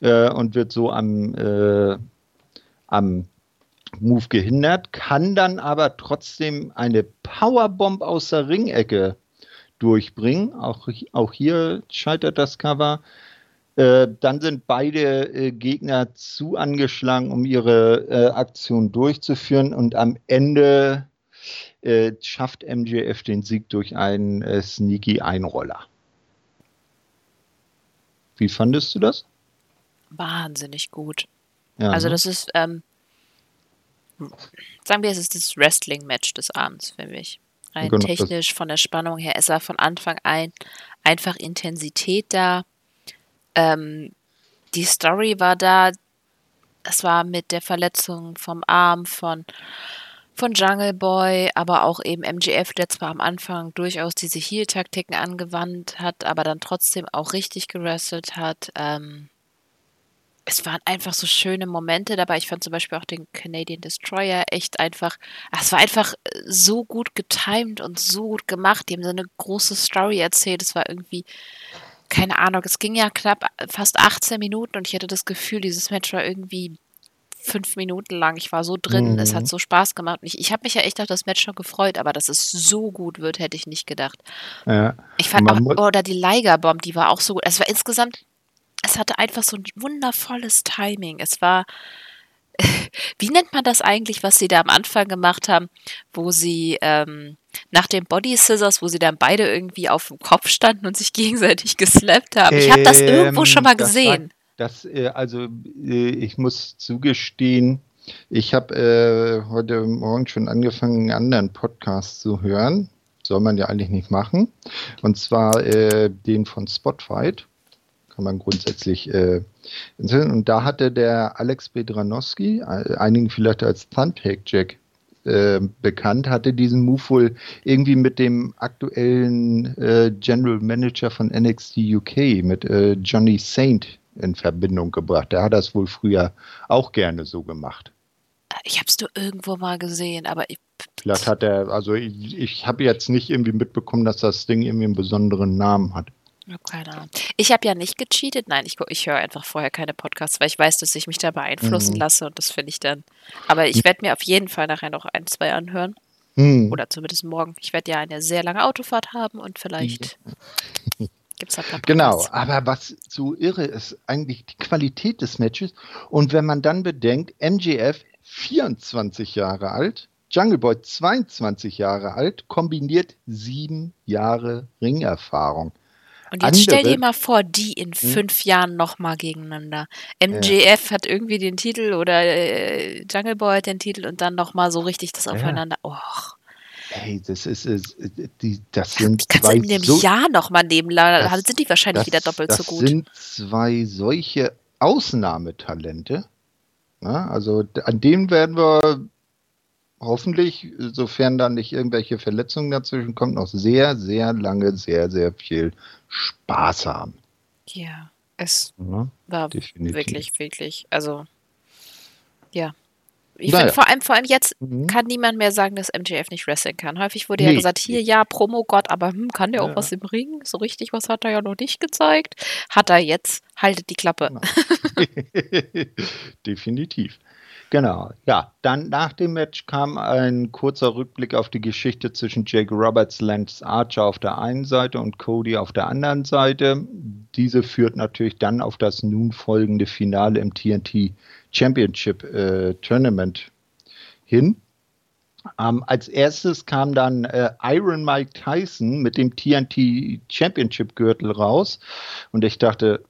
äh, und wird so am, äh, am Move gehindert, kann dann aber trotzdem eine Powerbomb aus der Ringecke durchbringen. Auch, auch hier scheitert das Cover. Äh, dann sind beide äh, Gegner zu angeschlagen, um ihre äh, Aktion durchzuführen. Und am Ende äh, schafft MJF den Sieg durch einen äh, sneaky Einroller. Wie fandest du das? Wahnsinnig gut. Ja, also, ne? das ist, ähm, sagen wir, es ist das Wrestling-Match des Abends für mich. Rein genau, technisch, von der Spannung her, es war von Anfang an einfach Intensität da. Ähm, die Story war da. Es war mit der Verletzung vom Arm von, von Jungle Boy, aber auch eben MGF, der zwar am Anfang durchaus diese Heal-Taktiken angewandt hat, aber dann trotzdem auch richtig gewrestelt hat. Ähm, es waren einfach so schöne Momente dabei. Ich fand zum Beispiel auch den Canadian Destroyer echt einfach, es war einfach äh, so gut getimed und so gut gemacht. Die haben so eine große Story erzählt. Es war irgendwie, keine Ahnung, es ging ja knapp äh, fast 18 Minuten und ich hatte das Gefühl, dieses Match war irgendwie fünf Minuten lang. Ich war so drin, mhm. es hat mhm. so Spaß gemacht. Ich, ich habe mich ja echt auf das Match schon gefreut, aber dass es so gut wird, hätte ich nicht gedacht. Ja. Ich fand auch, oder die Liger Bomb, die war auch so gut. Es war insgesamt es hatte einfach so ein wundervolles Timing. Es war, wie nennt man das eigentlich, was sie da am Anfang gemacht haben, wo sie ähm, nach dem Body Scissors, wo sie dann beide irgendwie auf dem Kopf standen und sich gegenseitig geslappt haben. Ich habe das irgendwo ähm, schon mal gesehen. Das, das äh, also äh, ich muss zugestehen, ich habe äh, heute Morgen schon angefangen, einen anderen Podcast zu hören. Soll man ja eigentlich nicht machen. Und zwar äh, den von Spotfight kann man grundsätzlich äh, Und da hatte der Alex Bedranowski, äh, einigen vielleicht als Thumbtack Jack äh, bekannt, hatte diesen Move wohl irgendwie mit dem aktuellen äh, General Manager von NXT UK, mit äh, Johnny Saint in Verbindung gebracht. Der hat das wohl früher auch gerne so gemacht. Ich habe es nur irgendwo mal gesehen, aber ich, Vielleicht hat er, also ich, ich habe jetzt nicht irgendwie mitbekommen, dass das Ding irgendwie einen besonderen Namen hat. Keine Ahnung. Ich habe ja nicht gecheatet. Nein, ich, ich höre einfach vorher keine Podcasts, weil ich weiß, dass ich mich da beeinflussen mhm. lasse und das finde ich dann. Aber ich werde mir auf jeden Fall nachher noch ein, zwei anhören. Mhm. Oder zumindest morgen. Ich werde ja eine sehr lange Autofahrt haben und vielleicht mhm. gibt es da ein Genau, aber was so irre ist, eigentlich die Qualität des Matches. Und wenn man dann bedenkt, MGF 24 Jahre alt, Jungle Boy 22 Jahre alt, kombiniert sieben Jahre Ringerfahrung. Und jetzt andere, stell dir mal vor, die in hm? fünf Jahren nochmal gegeneinander. MJF ja. hat irgendwie den Titel oder äh, Jungle Boy hat den Titel und dann nochmal so richtig das aufeinander. Ja. Och. Hey, das ist, ist die, das sind die kannst zwei du in dem so, Jahr nochmal nebeneinander, das, sind die wahrscheinlich das, wieder doppelt so gut. Das sind zwei solche Ausnahmetalente. Ja, also an denen werden wir hoffentlich, sofern da nicht irgendwelche Verletzungen dazwischen kommen, noch sehr, sehr lange, sehr, sehr viel Spaß haben. Ja, es ja, war definitiv. wirklich, wirklich, also ja. Ich naja. finde vor allem, vor allem jetzt mhm. kann niemand mehr sagen, dass MJF nicht wrestlen kann. Häufig wurde nee. ja gesagt, hier ja, Promo-Gott, aber hm, kann der ja. auch was im Ring? So richtig was hat er ja noch nicht gezeigt. Hat er jetzt, haltet die Klappe. Definitiv. Genau, ja. Dann nach dem Match kam ein kurzer Rückblick auf die Geschichte zwischen Jake Roberts, Lance Archer auf der einen Seite und Cody auf der anderen Seite. Diese führt natürlich dann auf das nun folgende Finale im TNT Championship äh, Tournament hin. Ähm, als erstes kam dann äh, Iron Mike Tyson mit dem TNT Championship Gürtel raus und ich dachte,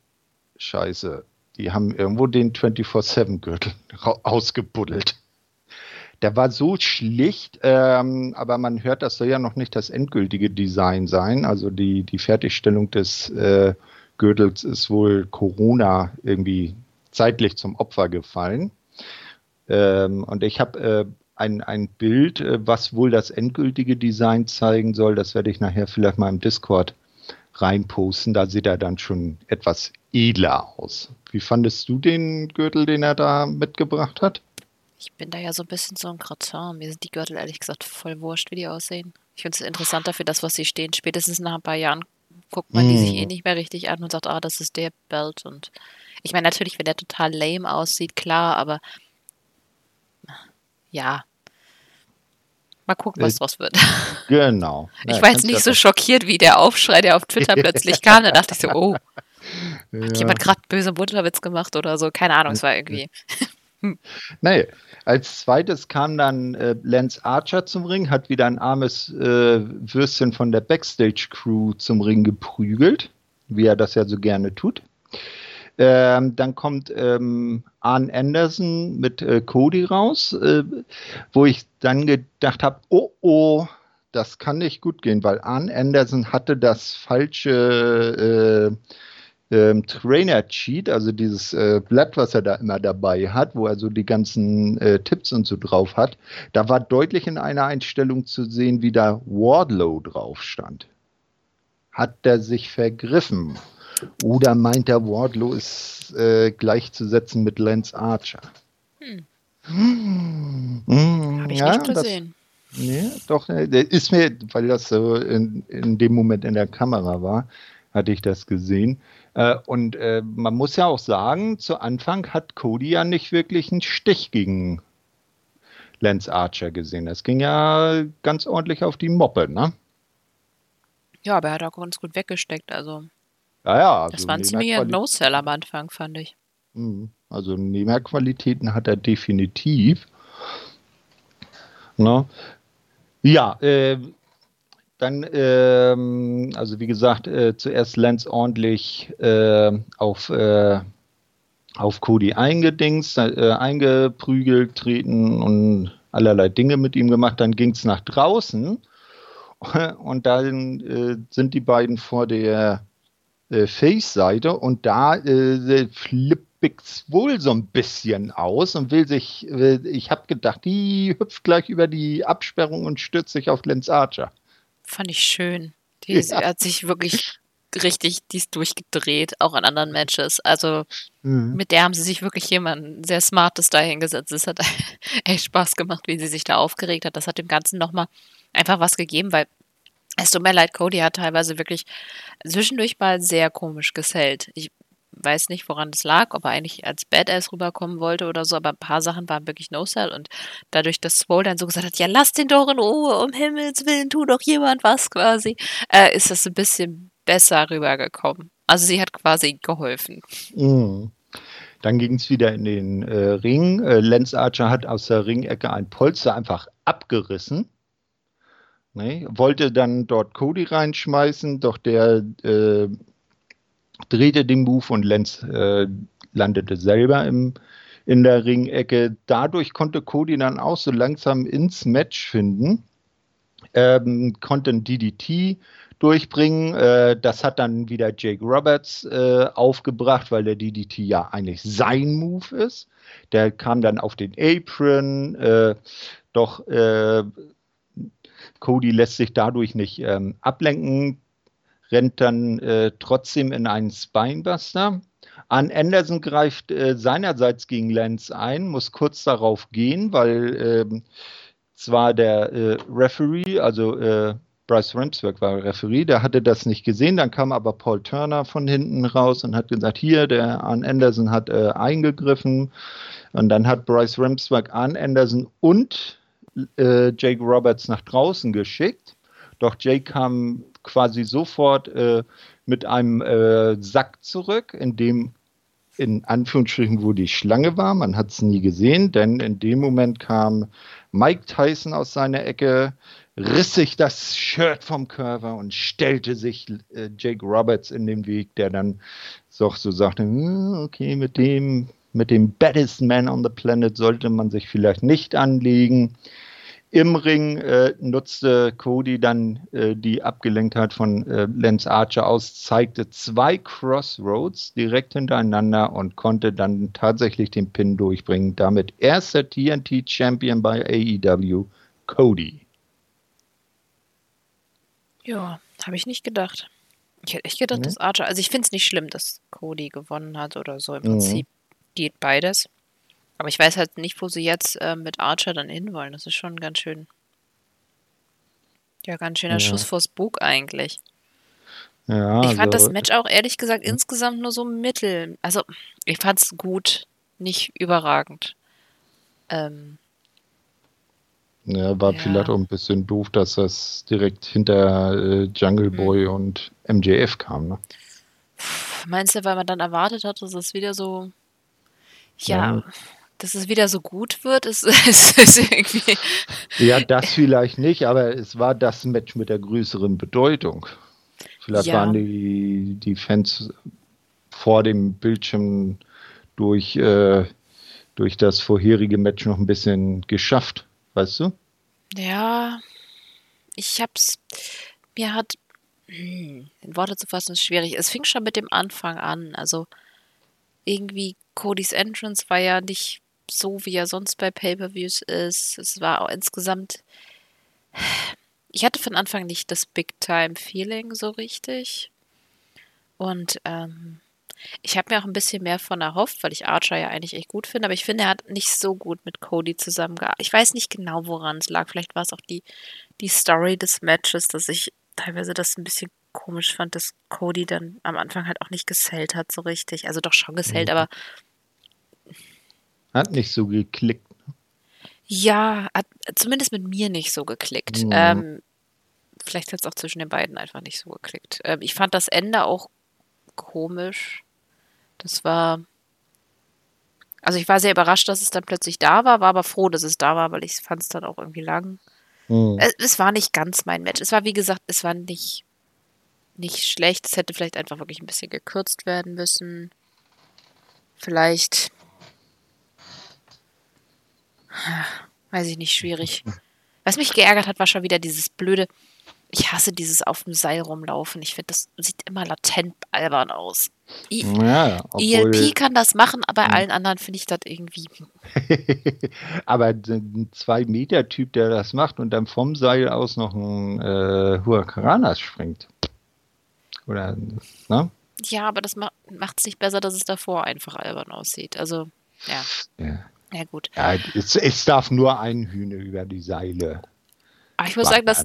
scheiße, die haben irgendwo den 24-7-Gürtel ausgebuddelt. Der war so schlicht, ähm, aber man hört, das soll ja noch nicht das endgültige Design sein. Also die, die Fertigstellung des äh, Gürtels ist wohl Corona irgendwie zeitlich zum Opfer gefallen. Ähm, und ich habe äh, ein, ein Bild, äh, was wohl das endgültige Design zeigen soll. Das werde ich nachher vielleicht mal im Discord reinposten. Da sieht er dann schon etwas edler aus. Wie fandest du den Gürtel, den er da mitgebracht hat? Ich bin da ja so ein bisschen so ein Gratin. Mir sind die Gürtel ehrlich gesagt voll wurscht, wie die aussehen. Ich finde es interessanter für das, was sie stehen. Spätestens nach ein paar Jahren guckt man mm. die sich mm. eh nicht mehr richtig an und sagt, ah, das ist der Belt. Und ich meine, natürlich, wenn der total lame aussieht, klar, aber ja, Mal gucken, was draus wird. Genau. Ich ja, war jetzt nicht so schockiert wie der Aufschrei, der auf Twitter plötzlich kam. Da dachte ich so, oh, ja. hat jemand gerade böse Butterwitz gemacht oder so? Keine Ahnung, es war irgendwie. nee, als zweites kam dann äh, Lance Archer zum Ring, hat wieder ein armes äh, Würstchen von der Backstage-Crew zum Ring geprügelt, wie er das ja so gerne tut. Ähm, dann kommt ähm, Arn Anderson mit äh, Cody raus, äh, wo ich dann gedacht habe, oh oh, das kann nicht gut gehen, weil Arn Anderson hatte das falsche äh, ähm, Trainer-Cheat, also dieses äh, Blatt, was er da immer dabei hat, wo er so die ganzen äh, Tipps und so drauf hat. Da war deutlich in einer Einstellung zu sehen, wie da Wardlow drauf stand. Hat der sich vergriffen? Oder meint der Wardlow ist äh, gleichzusetzen mit Lance Archer? Hm. Hm, Habe ich ja, nicht gesehen. Das, nee, doch, der ist mir, weil das so in, in dem Moment in der Kamera war, hatte ich das gesehen. Äh, und äh, man muss ja auch sagen, zu Anfang hat Cody ja nicht wirklich einen Stich gegen Lance Archer gesehen. Das ging ja ganz ordentlich auf die Moppe, ne? Ja, aber er hat auch ganz gut weggesteckt, also. Ja, ja. Also das war ein ziemlicher No-Sell am Anfang, fand ich. Mhm. Also Nehmerqualitäten hat er definitiv. Na? Ja, äh, dann, ähm, also wie gesagt, äh, zuerst Lance ordentlich äh, auf, äh, auf Cody eingedingst, äh, eingeprügelt, treten und allerlei Dinge mit ihm gemacht. Dann ging es nach draußen und dann äh, sind die beiden vor der äh, Face-Seite und da äh, flippt wohl so ein bisschen aus und will sich, äh, ich habe gedacht, die hüpft gleich über die Absperrung und stürzt sich auf Lance Archer. Fand ich schön. Die ja. hat sich wirklich richtig, die ist durchgedreht, auch in anderen Matches. Also mhm. mit der haben sie sich wirklich jemanden sehr Smartes da hingesetzt. Es hat echt Spaß gemacht, wie sie sich da aufgeregt hat. Das hat dem Ganzen nochmal einfach was gegeben, weil es tut mir leid, Cody hat teilweise wirklich zwischendurch mal sehr komisch gesellt. Ich weiß nicht, woran das lag, ob er eigentlich als Badass rüberkommen wollte oder so, aber ein paar Sachen waren wirklich No-Sell und dadurch, dass Swole dann so gesagt hat, ja, lass den doch in Ruhe, um Himmels Willen, tu doch jemand was quasi, äh, ist das ein bisschen besser rübergekommen. Also sie hat quasi geholfen. Mhm. Dann ging es wieder in den äh, Ring. Äh, Lance Archer hat aus der Ringecke ein Polster einfach abgerissen Ne? Wollte dann dort Cody reinschmeißen, doch der äh, drehte den Move und Lenz äh, landete selber im, in der Ringecke. Dadurch konnte Cody dann auch so langsam ins Match finden, ähm, konnte ein DDT durchbringen. Äh, das hat dann wieder Jake Roberts äh, aufgebracht, weil der DDT ja eigentlich sein Move ist. Der kam dann auf den Apron, äh, doch äh, Cody lässt sich dadurch nicht ähm, ablenken. rennt dann äh, trotzdem in einen Spinebuster. An Anderson greift äh, seinerseits gegen Lance ein, muss kurz darauf gehen, weil äh, zwar der äh, Referee, also äh, Bryce Ramsberg war Referee, der hatte das nicht gesehen, dann kam aber Paul Turner von hinten raus und hat gesagt, hier, der Arn Anderson hat äh, eingegriffen und dann hat Bryce Ramsberg Arn Anderson und äh, Jake Roberts nach draußen geschickt, doch Jake kam quasi sofort äh, mit einem äh, Sack zurück, in dem in Anführungsstrichen, wo die Schlange war. Man hat es nie gesehen, denn in dem Moment kam Mike Tyson aus seiner Ecke, riss sich das Shirt vom Körper und stellte sich äh, Jake Roberts in den Weg, der dann so, so sagte, hm, okay, mit dem, mit dem baddest man on the planet sollte man sich vielleicht nicht anlegen. Im Ring äh, nutzte Cody dann äh, die Abgelenktheit von äh, Lance Archer aus, zeigte zwei Crossroads direkt hintereinander und konnte dann tatsächlich den Pin durchbringen. Damit erster TNT-Champion bei AEW, Cody. Ja, habe ich nicht gedacht. Ich hätte echt gedacht, mhm. dass Archer, also ich finde es nicht schlimm, dass Cody gewonnen hat oder so. Im mhm. Prinzip geht beides. Aber ich weiß halt nicht, wo sie jetzt äh, mit Archer dann hinwollen. Das ist schon ganz schön. Ja, ganz schöner ja. Schuss vors Bug eigentlich. Ja, ich fand also, das Match auch ehrlich gesagt insgesamt nur so mittel. Also, ich fand es gut, nicht überragend. Ähm, ja, war ja. vielleicht auch ein bisschen doof, dass das direkt hinter äh, Jungle hm. Boy mhm. und MJF kam. Ne? Meinst du, weil man dann erwartet hat, dass es wieder so. Ja, ja dass es wieder so gut wird, ist, ist, ist irgendwie. Ja, das vielleicht nicht, aber es war das Match mit der größeren Bedeutung. Vielleicht ja. waren die, die Fans vor dem Bildschirm durch, äh, durch das vorherige Match noch ein bisschen geschafft, weißt du? Ja, ich hab's. Mir hat. Hm, in Worte zu fassen ist schwierig. Es fing schon mit dem Anfang an. Also irgendwie Codys Entrance war ja nicht so, wie er sonst bei Pay-per-Views ist. Es war auch insgesamt. Ich hatte von Anfang nicht das Big-Time-Feeling so richtig. Und ähm, ich habe mir auch ein bisschen mehr von erhofft, weil ich Archer ja eigentlich echt gut finde, aber ich finde, er hat nicht so gut mit Cody zusammengearbeitet. Ich weiß nicht genau, woran es lag. Vielleicht war es auch die, die Story des Matches, dass ich teilweise das ein bisschen komisch fand, dass Cody dann am Anfang halt auch nicht gesellt hat so richtig. Also doch schon gesellt, mhm. aber hat nicht so geklickt. Ja, hat zumindest mit mir nicht so geklickt. Mhm. Ähm, vielleicht hat es auch zwischen den beiden einfach nicht so geklickt. Ähm, ich fand das Ende auch komisch. Das war. Also ich war sehr überrascht, dass es dann plötzlich da war, war aber froh, dass es da war, weil ich fand es dann auch irgendwie lang. Mhm. Es, es, war nicht ganz mein Match. Es war, wie gesagt, es war nicht, nicht schlecht. Es hätte vielleicht einfach wirklich ein bisschen gekürzt werden müssen. Vielleicht Weiß ich nicht, schwierig. Was mich geärgert hat, war schon wieder dieses blöde. Ich hasse dieses auf dem Seil rumlaufen. Ich finde, das sieht immer latent albern aus. I ja, ELP kann das machen, aber bei allen anderen finde ich das irgendwie. aber ein Zwei-Meter-Typ, der das macht und dann vom Seil aus noch ein äh, Huracananas springt. Oder, ne? Ja, aber das macht es nicht besser, dass es davor einfach albern aussieht. Also, ja. ja. Ja, gut. Ja, es, es darf nur ein Hühner über die Seile. Aber ich muss sagen, dass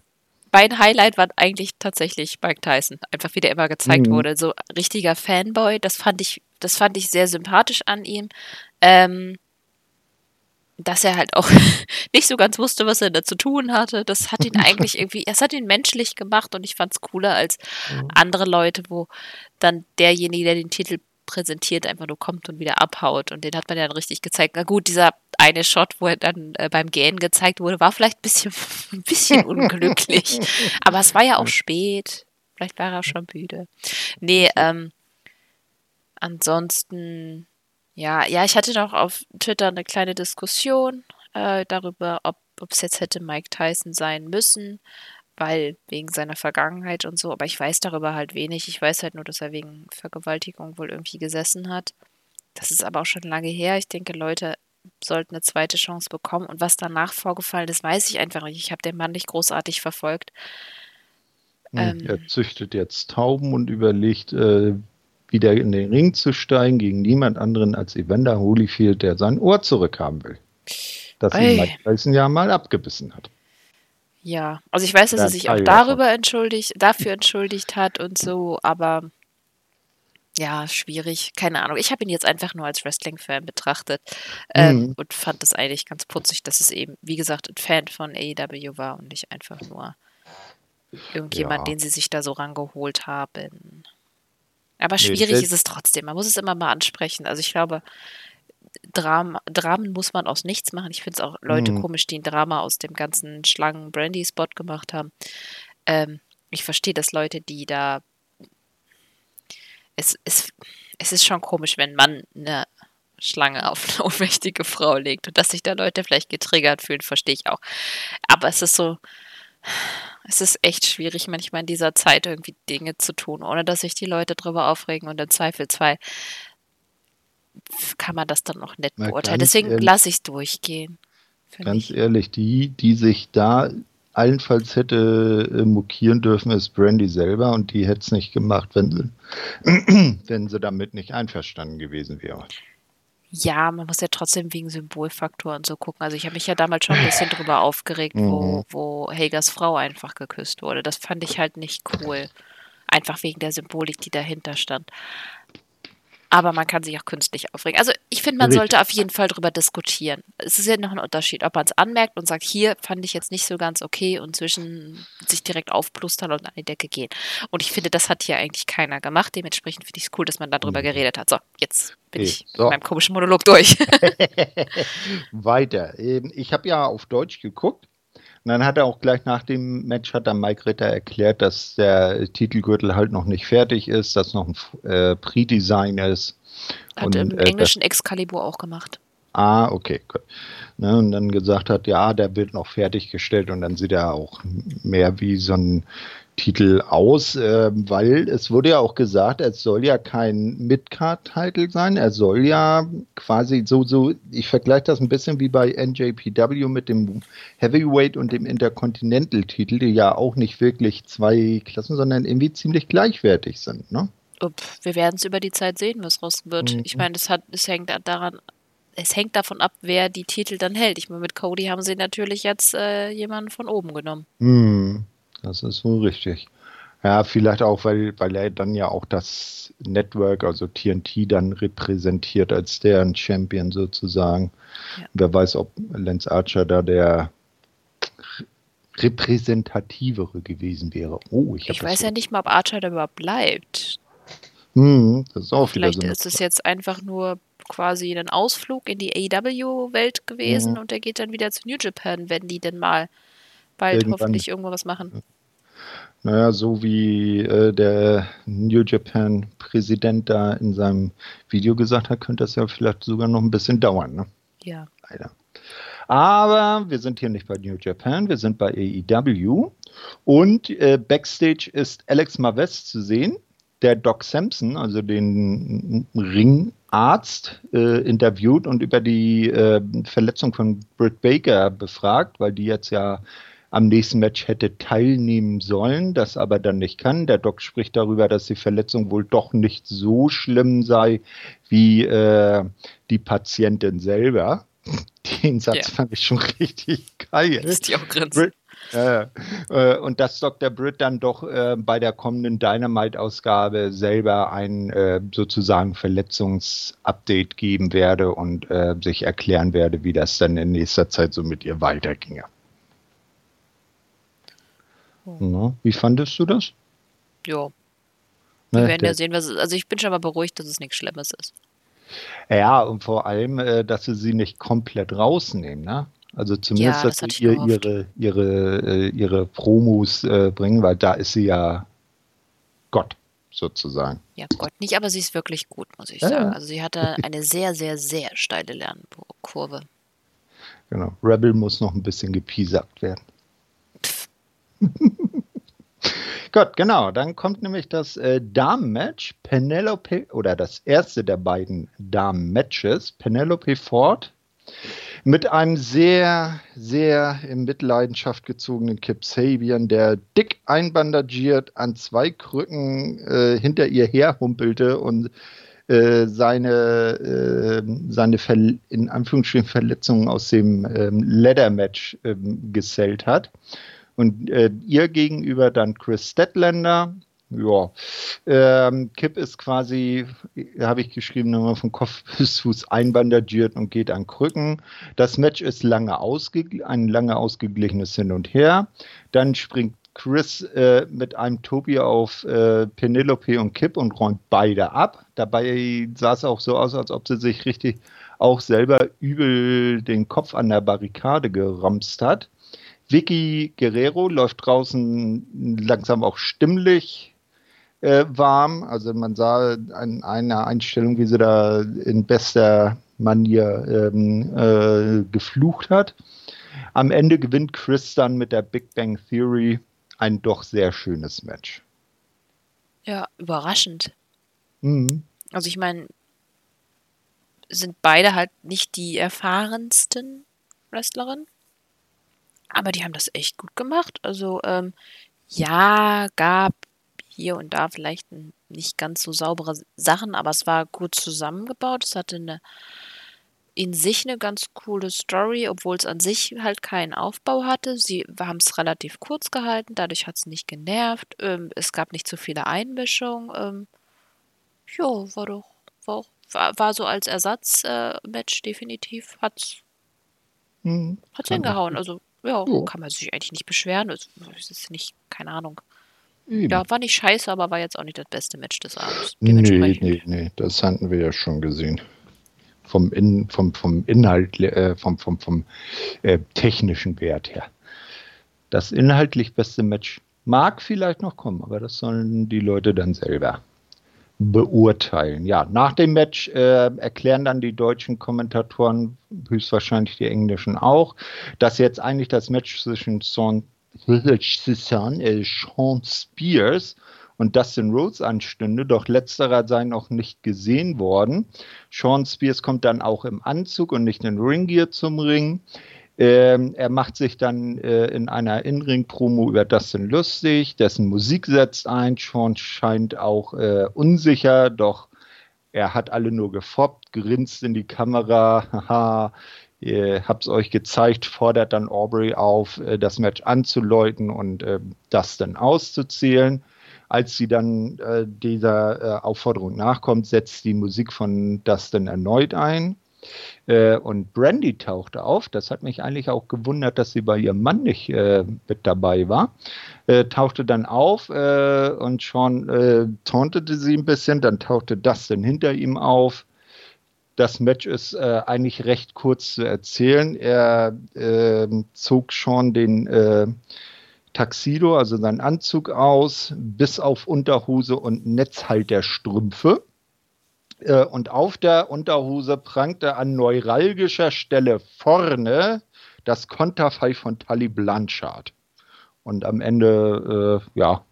mein Highlight war eigentlich tatsächlich Mike Tyson. Einfach wie der immer gezeigt mhm. wurde. So richtiger Fanboy. Das fand ich, das fand ich sehr sympathisch an ihm. Ähm, dass er halt auch nicht so ganz wusste, was er da zu tun hatte. Das hat ihn eigentlich irgendwie, es hat ihn menschlich gemacht und ich fand es cooler als mhm. andere Leute, wo dann derjenige, der den Titel präsentiert, einfach nur kommt und wieder abhaut. Und den hat man ja dann richtig gezeigt. Na gut, dieser eine Shot, wo er dann äh, beim Gähnen gezeigt wurde, war vielleicht ein bisschen, ein bisschen unglücklich. Aber es war ja auch spät. Vielleicht war er schon müde. Nee, ähm, ansonsten, ja, ja, ich hatte noch auf Twitter eine kleine Diskussion äh, darüber, ob es jetzt hätte Mike Tyson sein müssen weil wegen seiner Vergangenheit und so, aber ich weiß darüber halt wenig. Ich weiß halt nur, dass er wegen Vergewaltigung wohl irgendwie gesessen hat. Das ist aber auch schon lange her. Ich denke, Leute sollten eine zweite Chance bekommen. Und was danach vorgefallen ist, weiß ich einfach nicht. Ich habe den Mann nicht großartig verfolgt. Ähm, er züchtet jetzt Tauben und überlegt, äh, wieder in den Ring zu steigen gegen niemand anderen als Evander Holyfield, der sein Ohr zurückhaben will. Das ihn Mike Tyson ja mal abgebissen hat. Ja, also ich weiß, dass er sich auch darüber entschuldigt, dafür entschuldigt hat und so, aber ja, schwierig, keine Ahnung. Ich habe ihn jetzt einfach nur als Wrestling-Fan betrachtet ähm, mhm. und fand es eigentlich ganz putzig, dass es eben, wie gesagt, ein Fan von AEW war und nicht einfach nur irgendjemand, ja. den sie sich da so rangeholt haben. Aber schwierig nee, ist es trotzdem. Man muss es immer mal ansprechen. Also ich glaube, Dram Dramen muss man aus nichts machen. Ich finde es auch Leute mhm. komisch, die ein Drama aus dem ganzen Schlangen-Brandy-Spot gemacht haben. Ähm, ich verstehe, dass Leute, die da. Es, es, es ist schon komisch, wenn man eine Schlange auf eine ohnmächtige Frau legt und dass sich da Leute vielleicht getriggert fühlen, verstehe ich auch. Aber es ist so es ist echt schwierig, manchmal in dieser Zeit irgendwie Dinge zu tun, ohne dass sich die Leute darüber aufregen und im Zweifelsfall kann man das dann noch nett beurteilen. Deswegen lasse ich es durchgehen. Ganz mich. ehrlich, die, die sich da allenfalls hätte äh, mokieren dürfen, ist Brandy selber und die hätte es nicht gemacht, wenn sie, wenn sie damit nicht einverstanden gewesen wäre. Ja, man muss ja trotzdem wegen Symbolfaktor und so gucken. Also ich habe mich ja damals schon ein bisschen drüber aufgeregt, wo, mhm. wo Hagers Frau einfach geküsst wurde. Das fand ich halt nicht cool. Einfach wegen der Symbolik, die dahinter stand. Aber man kann sich auch künstlich aufregen. Also ich finde, man sollte auf jeden Fall darüber diskutieren. Es ist ja noch ein Unterschied, ob man es anmerkt und sagt, hier fand ich jetzt nicht so ganz okay und zwischen sich direkt aufplustern und an die Decke gehen. Und ich finde, das hat hier eigentlich keiner gemacht. Dementsprechend finde ich es cool, dass man darüber geredet hat. So, jetzt bin okay, ich so. mit meinem komischen Monolog durch. Weiter. Ähm, ich habe ja auf Deutsch geguckt. Und dann hat er auch gleich nach dem Match hat dann Mike Ritter erklärt, dass der Titelgürtel halt noch nicht fertig ist, dass noch ein äh, Pre-Design ist. Hat und, im äh, englischen Excalibur auch gemacht. Ah, okay, gut. Ne, und dann gesagt hat, ja, der wird noch fertiggestellt und dann sieht er auch mehr wie so ein Titel aus, äh, weil es wurde ja auch gesagt, es soll ja kein Midcard-Titel sein, er soll ja quasi so, so, ich vergleiche das ein bisschen wie bei NJPW mit dem Heavyweight und dem Intercontinental-Titel, die ja auch nicht wirklich zwei Klassen, sondern irgendwie ziemlich gleichwertig sind, ne? Wir werden es über die Zeit sehen, was raus wird. Mhm. Ich meine, es, es hängt daran, es hängt davon ab, wer die Titel dann hält. Ich meine, mit Cody haben sie natürlich jetzt äh, jemanden von oben genommen. Mhm. Das ist wohl richtig. Ja, vielleicht auch, weil, weil er dann ja auch das Network, also TNT, dann repräsentiert als deren Champion sozusagen. Ja. Wer weiß, ob Lance Archer da der repräsentativere gewesen wäre. Oh, ich, ich weiß so. ja nicht mal, ob Archer da überhaupt bleibt. Hm, das ist auch Vielleicht so ist es jetzt einfach nur quasi ein Ausflug in die AEW-Welt gewesen mhm. und er geht dann wieder zu New Japan, wenn die denn mal bald Irgendwann. hoffentlich irgendwo was machen. Naja, so wie äh, der New Japan-Präsident da in seinem Video gesagt hat, könnte das ja vielleicht sogar noch ein bisschen dauern. Ne? Ja. Leider. Aber wir sind hier nicht bei New Japan, wir sind bei AEW. Und äh, backstage ist Alex Maves zu sehen, der Doc Sampson, also den Ringarzt, äh, interviewt und über die äh, Verletzung von Britt Baker befragt, weil die jetzt ja am nächsten Match hätte teilnehmen sollen, das aber dann nicht kann. Der Doc spricht darüber, dass die Verletzung wohl doch nicht so schlimm sei wie äh, die Patientin selber. Den Satz yeah. fand ich schon richtig geil. Ist die auch grinsen. Äh, äh, und dass Dr. Britt dann doch äh, bei der kommenden Dynamite-Ausgabe selber ein äh, sozusagen Verletzungsupdate geben werde und äh, sich erklären werde, wie das dann in nächster Zeit so mit ihr weiterginge. Na, wie fandest du das? Ja. Wir werden ja sehen, was es ist. Also ich bin schon mal beruhigt, dass es nichts Schlimmes ist. Ja, und vor allem, äh, dass sie sie nicht komplett rausnehmen, ne? Also zumindest, ja, das dass sie ihr, ihre, ihre, äh, ihre Promos äh, bringen, weil da ist sie ja Gott sozusagen. Ja, Gott nicht, aber sie ist wirklich gut, muss ich ja, sagen. Also sie hatte eine sehr, sehr, sehr steile Lernkurve. Genau. Rebel muss noch ein bisschen gepiesackt werden. Gut, genau. Dann kommt nämlich das äh, Damen-Match. Penelope, oder das erste der beiden Damen-Matches. Penelope Ford Mit einem sehr, sehr in Mitleidenschaft gezogenen Kip Sabian, der dick einbandagiert an zwei Krücken äh, hinter ihr herhumpelte und äh, seine, äh, seine in Anführungsstrichen Verletzungen aus dem ähm, Leather-Match ähm, gesellt hat. Und äh, ihr gegenüber dann Chris Stedlander, ja, ähm, Kip ist quasi, habe ich geschrieben, nochmal von Kopf bis Fuß einbandagiert und geht an Krücken. Das Match ist lange ein lange ausgeglichenes Hin und Her. Dann springt Chris äh, mit einem Tobi auf äh, Penelope und Kip und räumt beide ab. Dabei sah es auch so aus, als ob sie sich richtig auch selber übel den Kopf an der Barrikade geramst hat. Vicky Guerrero läuft draußen langsam auch stimmlich äh, warm. Also man sah an einer Einstellung, wie sie da in bester Manier ähm, äh, geflucht hat. Am Ende gewinnt Chris dann mit der Big Bang Theory ein doch sehr schönes Match. Ja, überraschend. Mhm. Also ich meine, sind beide halt nicht die erfahrensten Wrestlerinnen. Aber die haben das echt gut gemacht. Also, ähm, ja, gab hier und da vielleicht nicht ganz so saubere Sachen, aber es war gut zusammengebaut. Es hatte eine in sich eine ganz coole Story, obwohl es an sich halt keinen Aufbau hatte. Sie haben es relativ kurz gehalten, dadurch hat es nicht genervt. Ähm, es gab nicht zu so viele Einmischungen. Ähm, ja, war doch, war, war, war so als Ersatzmatch äh, definitiv. Hat's, hm, hat's hingehauen. Also, ja, ja, kann man sich eigentlich nicht beschweren. Es ist nicht, keine Ahnung. Eben. Ja, war nicht scheiße, aber war jetzt auch nicht das beste Match des Abends. Nee, nee, nee, das hatten wir ja schon gesehen. Vom, In, vom, vom Inhalt, äh, vom, vom, vom äh, technischen Wert her. Das inhaltlich beste Match mag vielleicht noch kommen, aber das sollen die Leute dann selber beurteilen. Ja, nach dem Match äh, erklären dann die deutschen Kommentatoren, höchstwahrscheinlich die englischen auch, dass jetzt eigentlich das Match zwischen äh, Sean Spears und Dustin Rhodes anstünde, doch letzterer sei noch nicht gesehen worden. Sean Spears kommt dann auch im Anzug und nicht in Ringgear zum Ring. Ähm, er macht sich dann äh, in einer In-Ring-Promo über Dustin lustig, dessen Musik setzt ein. Sean scheint auch äh, unsicher, doch er hat alle nur gefoppt, grinst in die Kamera. Haha, Ihr habt es euch gezeigt, fordert dann Aubrey auf, äh, das Match anzuläuten und äh, dann auszuzählen. Als sie dann äh, dieser äh, Aufforderung nachkommt, setzt die Musik von Dustin erneut ein. Äh, und Brandy tauchte auf. Das hat mich eigentlich auch gewundert, dass sie bei ihrem Mann nicht äh, mit dabei war. tauchte dann auf und Sean tauntete sie ein bisschen. Dann tauchte Dustin hinter ihm auf das Match ist äh, eigentlich recht kurz zu erzählen. Er äh, zog schon den äh, Taxido, also seinen Anzug aus, bis auf Unterhose und Netzhalterstrümpfe. Äh, und auf der Unterhose prangte an neuralgischer Stelle vorne das Konterfei von Tully Blanchard. Und am Ende, äh, ja,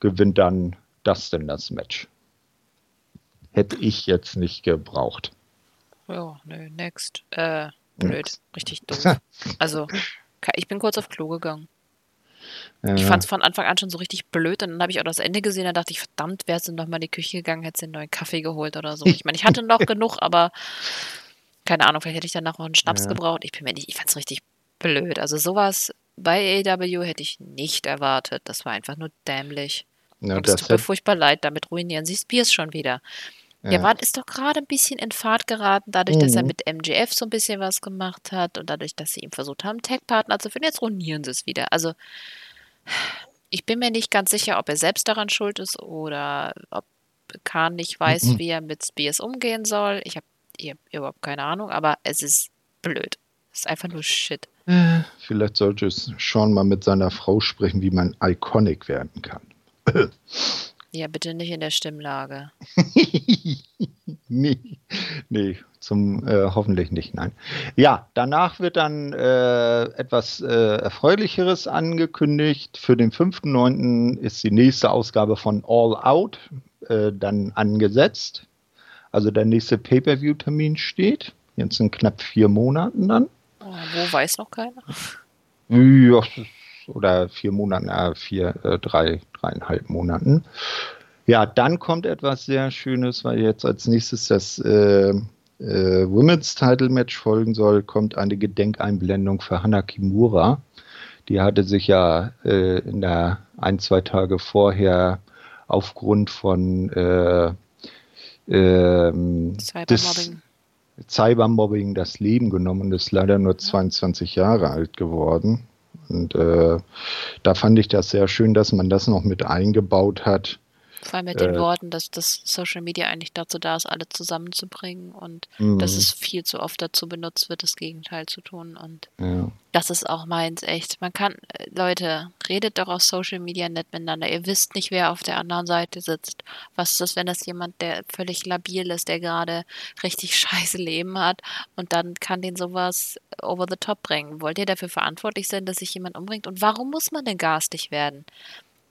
gewinnt dann Dustin das Match hätte ich jetzt nicht gebraucht. Ja, nö, next. Äh, blöd. Richtig doof. Also, ich bin kurz auf Klo gegangen. Ich fand es von Anfang an schon so richtig blöd und dann habe ich auch das Ende gesehen, da dachte ich, verdammt, wärst du noch mal in die Küche gegangen, hättest einen neuen Kaffee geholt oder so. Ich meine, ich hatte noch genug, aber keine Ahnung, vielleicht hätte ich danach noch einen Schnaps ja. gebraucht. Ich bin mir nicht, ich fand es richtig blöd. Also sowas bei AW hätte ich nicht erwartet. Das war einfach nur dämlich. Ja, und es tut mir furchtbar leid, damit ruinieren sie Spears schon wieder. Ja, ja war, ist doch gerade ein bisschen in Fahrt geraten, dadurch, mhm. dass er mhm. mit MGF so ein bisschen was gemacht hat und dadurch, dass sie ihm versucht haben, Tech-Partner zu finden. Jetzt ruinieren sie es wieder. Also, ich bin mir nicht ganz sicher, ob er selbst daran schuld ist oder ob Khan nicht weiß, mhm. wie er mit Spears umgehen soll. Ich habe überhaupt keine Ahnung, aber es ist blöd. Es ist einfach nur Shit. Äh, vielleicht sollte es schon mal mit seiner Frau sprechen, wie man iconic werden kann. Ja, bitte nicht in der Stimmlage. nee, nee, zum äh, hoffentlich nicht, nein. Ja, danach wird dann äh, etwas äh, Erfreulicheres angekündigt. Für den 5.9. ist die nächste Ausgabe von All Out äh, dann angesetzt. Also der nächste Pay-Per-View-Termin steht. Jetzt in knapp vier Monaten dann. Oh, wo weiß noch keiner? Ja, oder vier Monaten, äh, vier, äh, drei, dreieinhalb Monaten. Ja, dann kommt etwas sehr Schönes, weil jetzt als nächstes das äh, äh, Women's Title Match folgen soll, kommt eine Gedenkeinblendung für Hana Kimura. Die hatte sich ja äh, in der ein, zwei Tage vorher aufgrund von äh, ähm, Cybermobbing. Cybermobbing das Leben genommen und ist leider nur 22 Jahre alt geworden. Und äh, da fand ich das sehr schön, dass man das noch mit eingebaut hat. Vor allem mit den äh, Worten, dass das Social Media eigentlich dazu da ist, alle zusammenzubringen und dass mhm. es viel zu oft dazu benutzt wird, das Gegenteil zu tun. Und ja. das ist auch meins, echt. Man kann, äh, Leute, redet doch auf Social Media nett miteinander. Ihr wisst nicht, wer auf der anderen Seite sitzt. Was ist das, wenn das jemand, der völlig labil ist, der gerade richtig scheiße Leben hat und dann kann den sowas over the top bringen? Wollt ihr dafür verantwortlich sein, dass sich jemand umbringt? Und warum muss man denn garstig werden?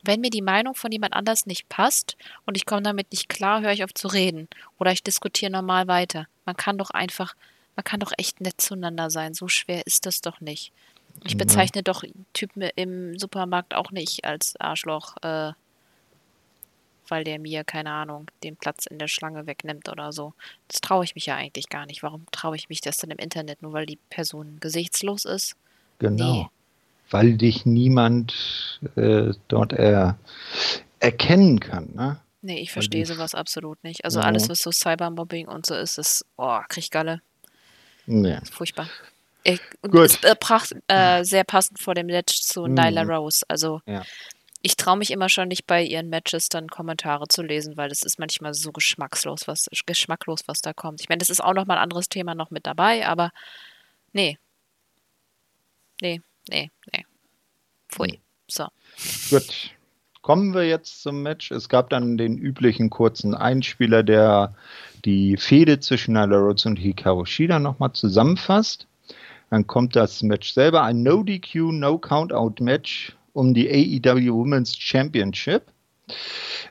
Wenn mir die Meinung von jemand anders nicht passt und ich komme damit nicht klar, höre ich auf zu reden oder ich diskutiere normal weiter. Man kann doch einfach, man kann doch echt nett zueinander sein. So schwer ist das doch nicht. Ich bezeichne ja. doch Typen im Supermarkt auch nicht als Arschloch, äh, weil der mir, keine Ahnung, den Platz in der Schlange wegnimmt oder so. Das traue ich mich ja eigentlich gar nicht. Warum traue ich mich das dann im Internet? Nur weil die Person gesichtslos ist? Genau. Nee weil dich niemand äh, dort er, erkennen kann. Ne? Nee, ich verstehe sowas absolut nicht. Also ja. alles, was so Cybermobbing und so ist, ist, oh, krieg Galle. Nee. Furchtbar. Ich, Gut. Ist äh, pracht, äh, sehr passend vor dem Match zu mhm. Nyla Rose. Also ja. ich traue mich immer schon nicht bei ihren Matches dann Kommentare zu lesen, weil das ist manchmal so geschmackslos, was geschmacklos, was da kommt. Ich meine, das ist auch nochmal ein anderes Thema noch mit dabei, aber nee. Nee, nee, nee. Pfui. Hm. So. Gut. Kommen wir jetzt zum Match. Es gab dann den üblichen kurzen Einspieler, der die Fehde zwischen Nyla Rhodes und Hikaru Shida nochmal zusammenfasst. Dann kommt das Match selber, ein No-DQ, No-Countout-Match um die AEW Women's Championship.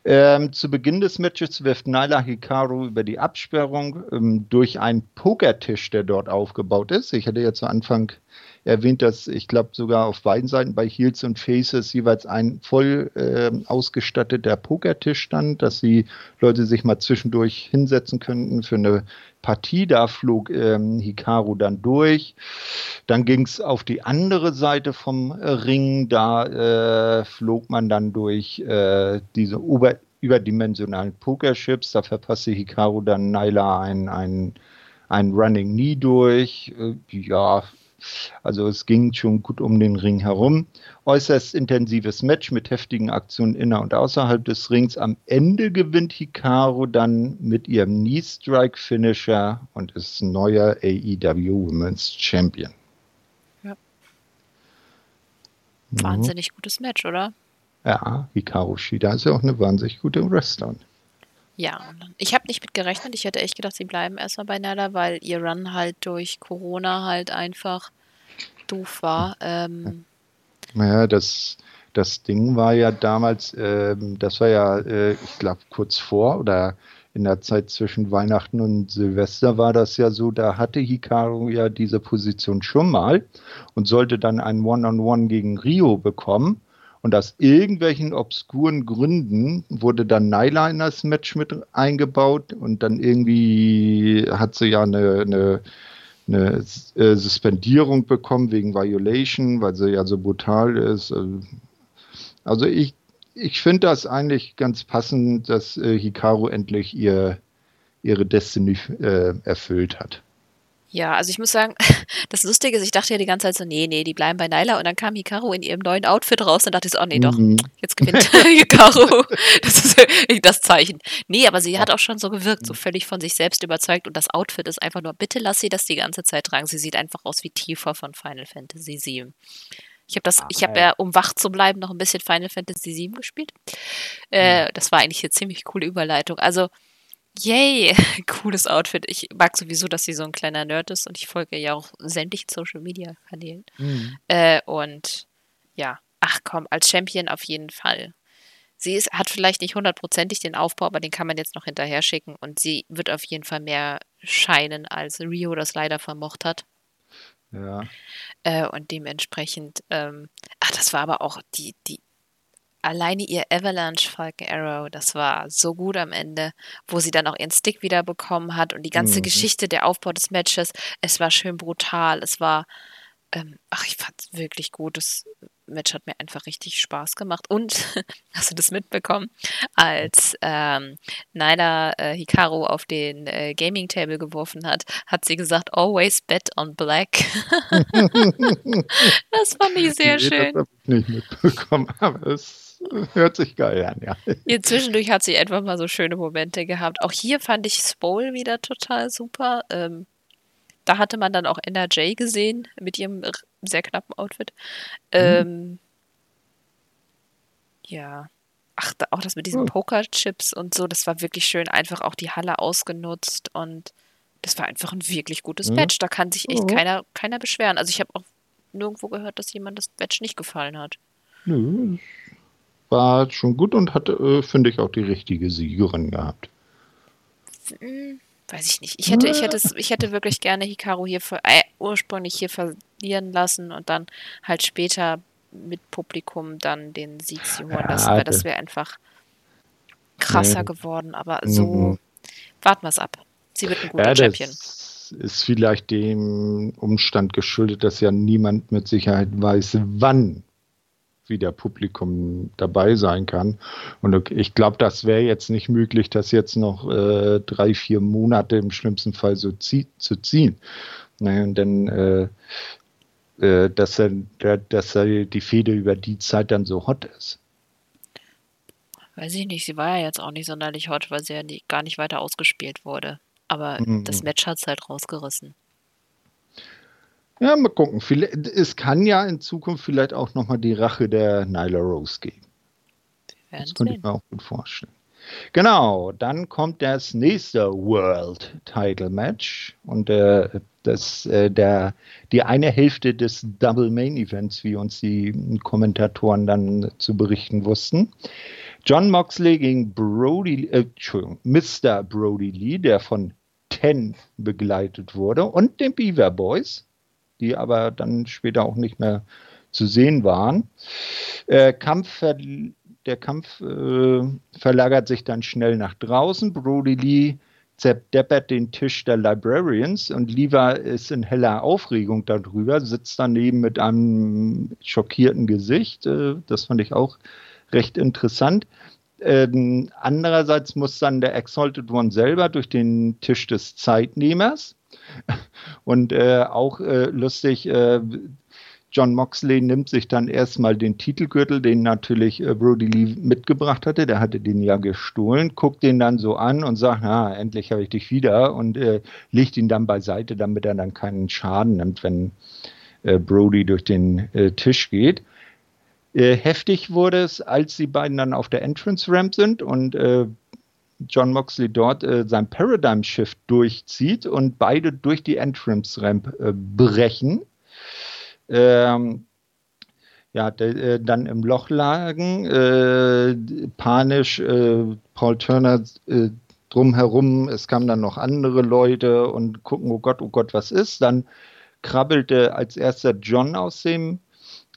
Ähm, zu Beginn des Matches wirft Nyla Hikaru über die Absperrung ähm, durch einen Pokertisch, der dort aufgebaut ist. Ich hatte ja zu Anfang erwähnt, dass ich glaube sogar auf beiden Seiten bei Heels und Faces jeweils ein voll äh, ausgestatteter Pokertisch stand, dass die Leute sich mal zwischendurch hinsetzen könnten für eine Partie. Da flog ähm, Hikaru dann durch. Dann ging es auf die andere Seite vom Ring. Da äh, flog man dann durch äh, diese Ober überdimensionalen Pokerships. Da verpasste Hikaru dann Nyla ein, ein, ein Running Knee durch. Äh, ja, also es ging schon gut um den Ring herum. Äußerst intensives Match mit heftigen Aktionen inner und außerhalb des Rings. Am Ende gewinnt Hikaru dann mit ihrem Knee Strike Finisher und ist neuer AEW Women's Champion. Ja. Wahnsinnig gutes Match, oder? Ja, Hikaru Shida ist ja auch eine wahnsinnig gute Wrestlerin. Ja, ich habe nicht mit gerechnet. Ich hätte echt gedacht, sie bleiben erstmal bei Nala, weil ihr Run halt durch Corona halt einfach doof war. Ähm, naja, das, das Ding war ja damals, ähm, das war ja, äh, ich glaube, kurz vor oder in der Zeit zwischen Weihnachten und Silvester war das ja so, da hatte Hikaru ja diese Position schon mal und sollte dann ein One-on-One -on -One gegen Rio bekommen. Und aus irgendwelchen obskuren Gründen wurde dann Nyla in das Match mit eingebaut und dann irgendwie hat sie ja eine, eine, eine äh, Suspendierung bekommen wegen Violation, weil sie ja so brutal ist. Also ich, ich finde das eigentlich ganz passend, dass äh, Hikaru endlich ihr, ihre Destiny äh, erfüllt hat. Ja, also ich muss sagen, das Lustige ist, ich dachte ja die ganze Zeit so, nee, nee, die bleiben bei Nyla und dann kam Hikaru in ihrem neuen Outfit raus und dachte ich so, oh nee, doch, mhm. jetzt gewinnt Hikaru. Das ist das Zeichen. Nee, aber sie hat auch schon so gewirkt, so völlig von sich selbst überzeugt und das Outfit ist einfach nur, bitte lass sie das die ganze Zeit tragen. Sie sieht einfach aus wie Tifa von Final Fantasy VII. Ich habe das, ich habe ja, um wach zu bleiben, noch ein bisschen Final Fantasy VII gespielt. Äh, mhm. das war eigentlich eine ziemlich coole Überleitung. Also, Yay, cooles Outfit. Ich mag sowieso, dass sie so ein kleiner Nerd ist und ich folge ja auch sämtlichen Social Media Kanälen. Mhm. Äh, und ja, ach komm, als Champion auf jeden Fall. sie ist, hat vielleicht nicht hundertprozentig den Aufbau, aber den kann man jetzt noch hinterher schicken und sie wird auf jeden Fall mehr scheinen, als Rio das leider vermocht hat. Ja. Äh, und dementsprechend, ähm, ach, das war aber auch die, die, alleine ihr Avalanche Falcon Arrow, das war so gut am Ende, wo sie dann auch ihren Stick wieder bekommen hat und die ganze mhm. Geschichte, der Aufbau des Matches, es war schön brutal, es war, ähm, ach, ich fand es wirklich gut. Das Match hat mir einfach richtig Spaß gemacht. Und, hast du das mitbekommen, als ähm, Naila äh, Hikaru auf den äh, Gaming Table geworfen hat, hat sie gesagt, always bet on black. das fand ich sehr nee, schön. Das habe ich nicht mitbekommen, aber es hört sich geil an, ja. Hier zwischendurch hat sie einfach mal so schöne Momente gehabt. Auch hier fand ich Spole wieder total super. Ähm, da hatte man dann auch NRJ gesehen mit ihrem sehr knappen Outfit. Mhm. Ähm, ja. Ach, auch das mit diesen oh. Pokerchips und so, das war wirklich schön. Einfach auch die Halle ausgenutzt und das war einfach ein wirklich gutes mhm. Match. Da kann sich echt mhm. keiner, keiner beschweren. Also ich habe auch nirgendwo gehört, dass jemand das Match nicht gefallen hat. Nö, war schon gut und hatte, äh, finde ich, auch die richtige Siegerin gehabt. Hm, weiß ich nicht. Ich hätte, ich hätte, ich hätte wirklich gerne Hikaru hier für, äh, ursprünglich hier verlieren lassen und dann halt später mit Publikum dann den Sieg zu holen lassen, weil das wäre einfach krasser nee. geworden. Aber so mhm. warten wir es ab. Sie wird ein guter ja, Champion. Ist vielleicht dem Umstand geschuldet, dass ja niemand mit Sicherheit weiß, wann wieder Publikum dabei sein kann. Und ich glaube, das wäre jetzt nicht möglich, das jetzt noch äh, drei, vier Monate im schlimmsten Fall so zie zu ziehen. Ne, denn äh, äh, dass, er, dass er die Fehde über die Zeit dann so hot ist. Weiß ich nicht, sie war ja jetzt auch nicht sonderlich hot, weil sie ja nie, gar nicht weiter ausgespielt wurde. Aber mhm. das Match hat es halt rausgerissen. Ja, mal gucken. Es kann ja in Zukunft vielleicht auch nochmal die Rache der Nyla Rose geben. Das könnte ich mir auch gut vorstellen. Genau, dann kommt das nächste World Title Match und äh, das, äh, der, die eine Hälfte des Double Main Events, wie uns die Kommentatoren dann zu berichten wussten. John Moxley gegen Brody, äh, Entschuldigung, Mr. Brody Lee, der von Ten begleitet wurde, und den Beaver Boys die aber dann später auch nicht mehr zu sehen waren. Äh, Kampf, der Kampf äh, verlagert sich dann schnell nach draußen. Brody Lee zerdeppert den Tisch der Librarians und Lever ist in heller Aufregung darüber, sitzt daneben mit einem schockierten Gesicht. Äh, das fand ich auch recht interessant. Ähm, andererseits muss dann der Exalted One selber durch den Tisch des Zeitnehmers und äh, auch äh, lustig, äh, John Moxley nimmt sich dann erstmal den Titelgürtel, den natürlich äh, Brody Lee mitgebracht hatte. Der hatte den ja gestohlen, guckt den dann so an und sagt, na, endlich habe ich dich wieder und äh, legt ihn dann beiseite, damit er dann keinen Schaden nimmt, wenn äh, Brody durch den Tisch geht. Äh, heftig wurde es, als die beiden dann auf der Entrance Ramp sind und äh, John Moxley dort äh, sein Paradigm Shift durchzieht und beide durch die Entrance Ramp äh, brechen. Ähm, ja, äh, dann im Loch lagen, panisch, Paul Turner drumherum, es kamen dann noch andere Leute und gucken, oh Gott, oh Gott, was ist? Dann krabbelte als erster John aus dem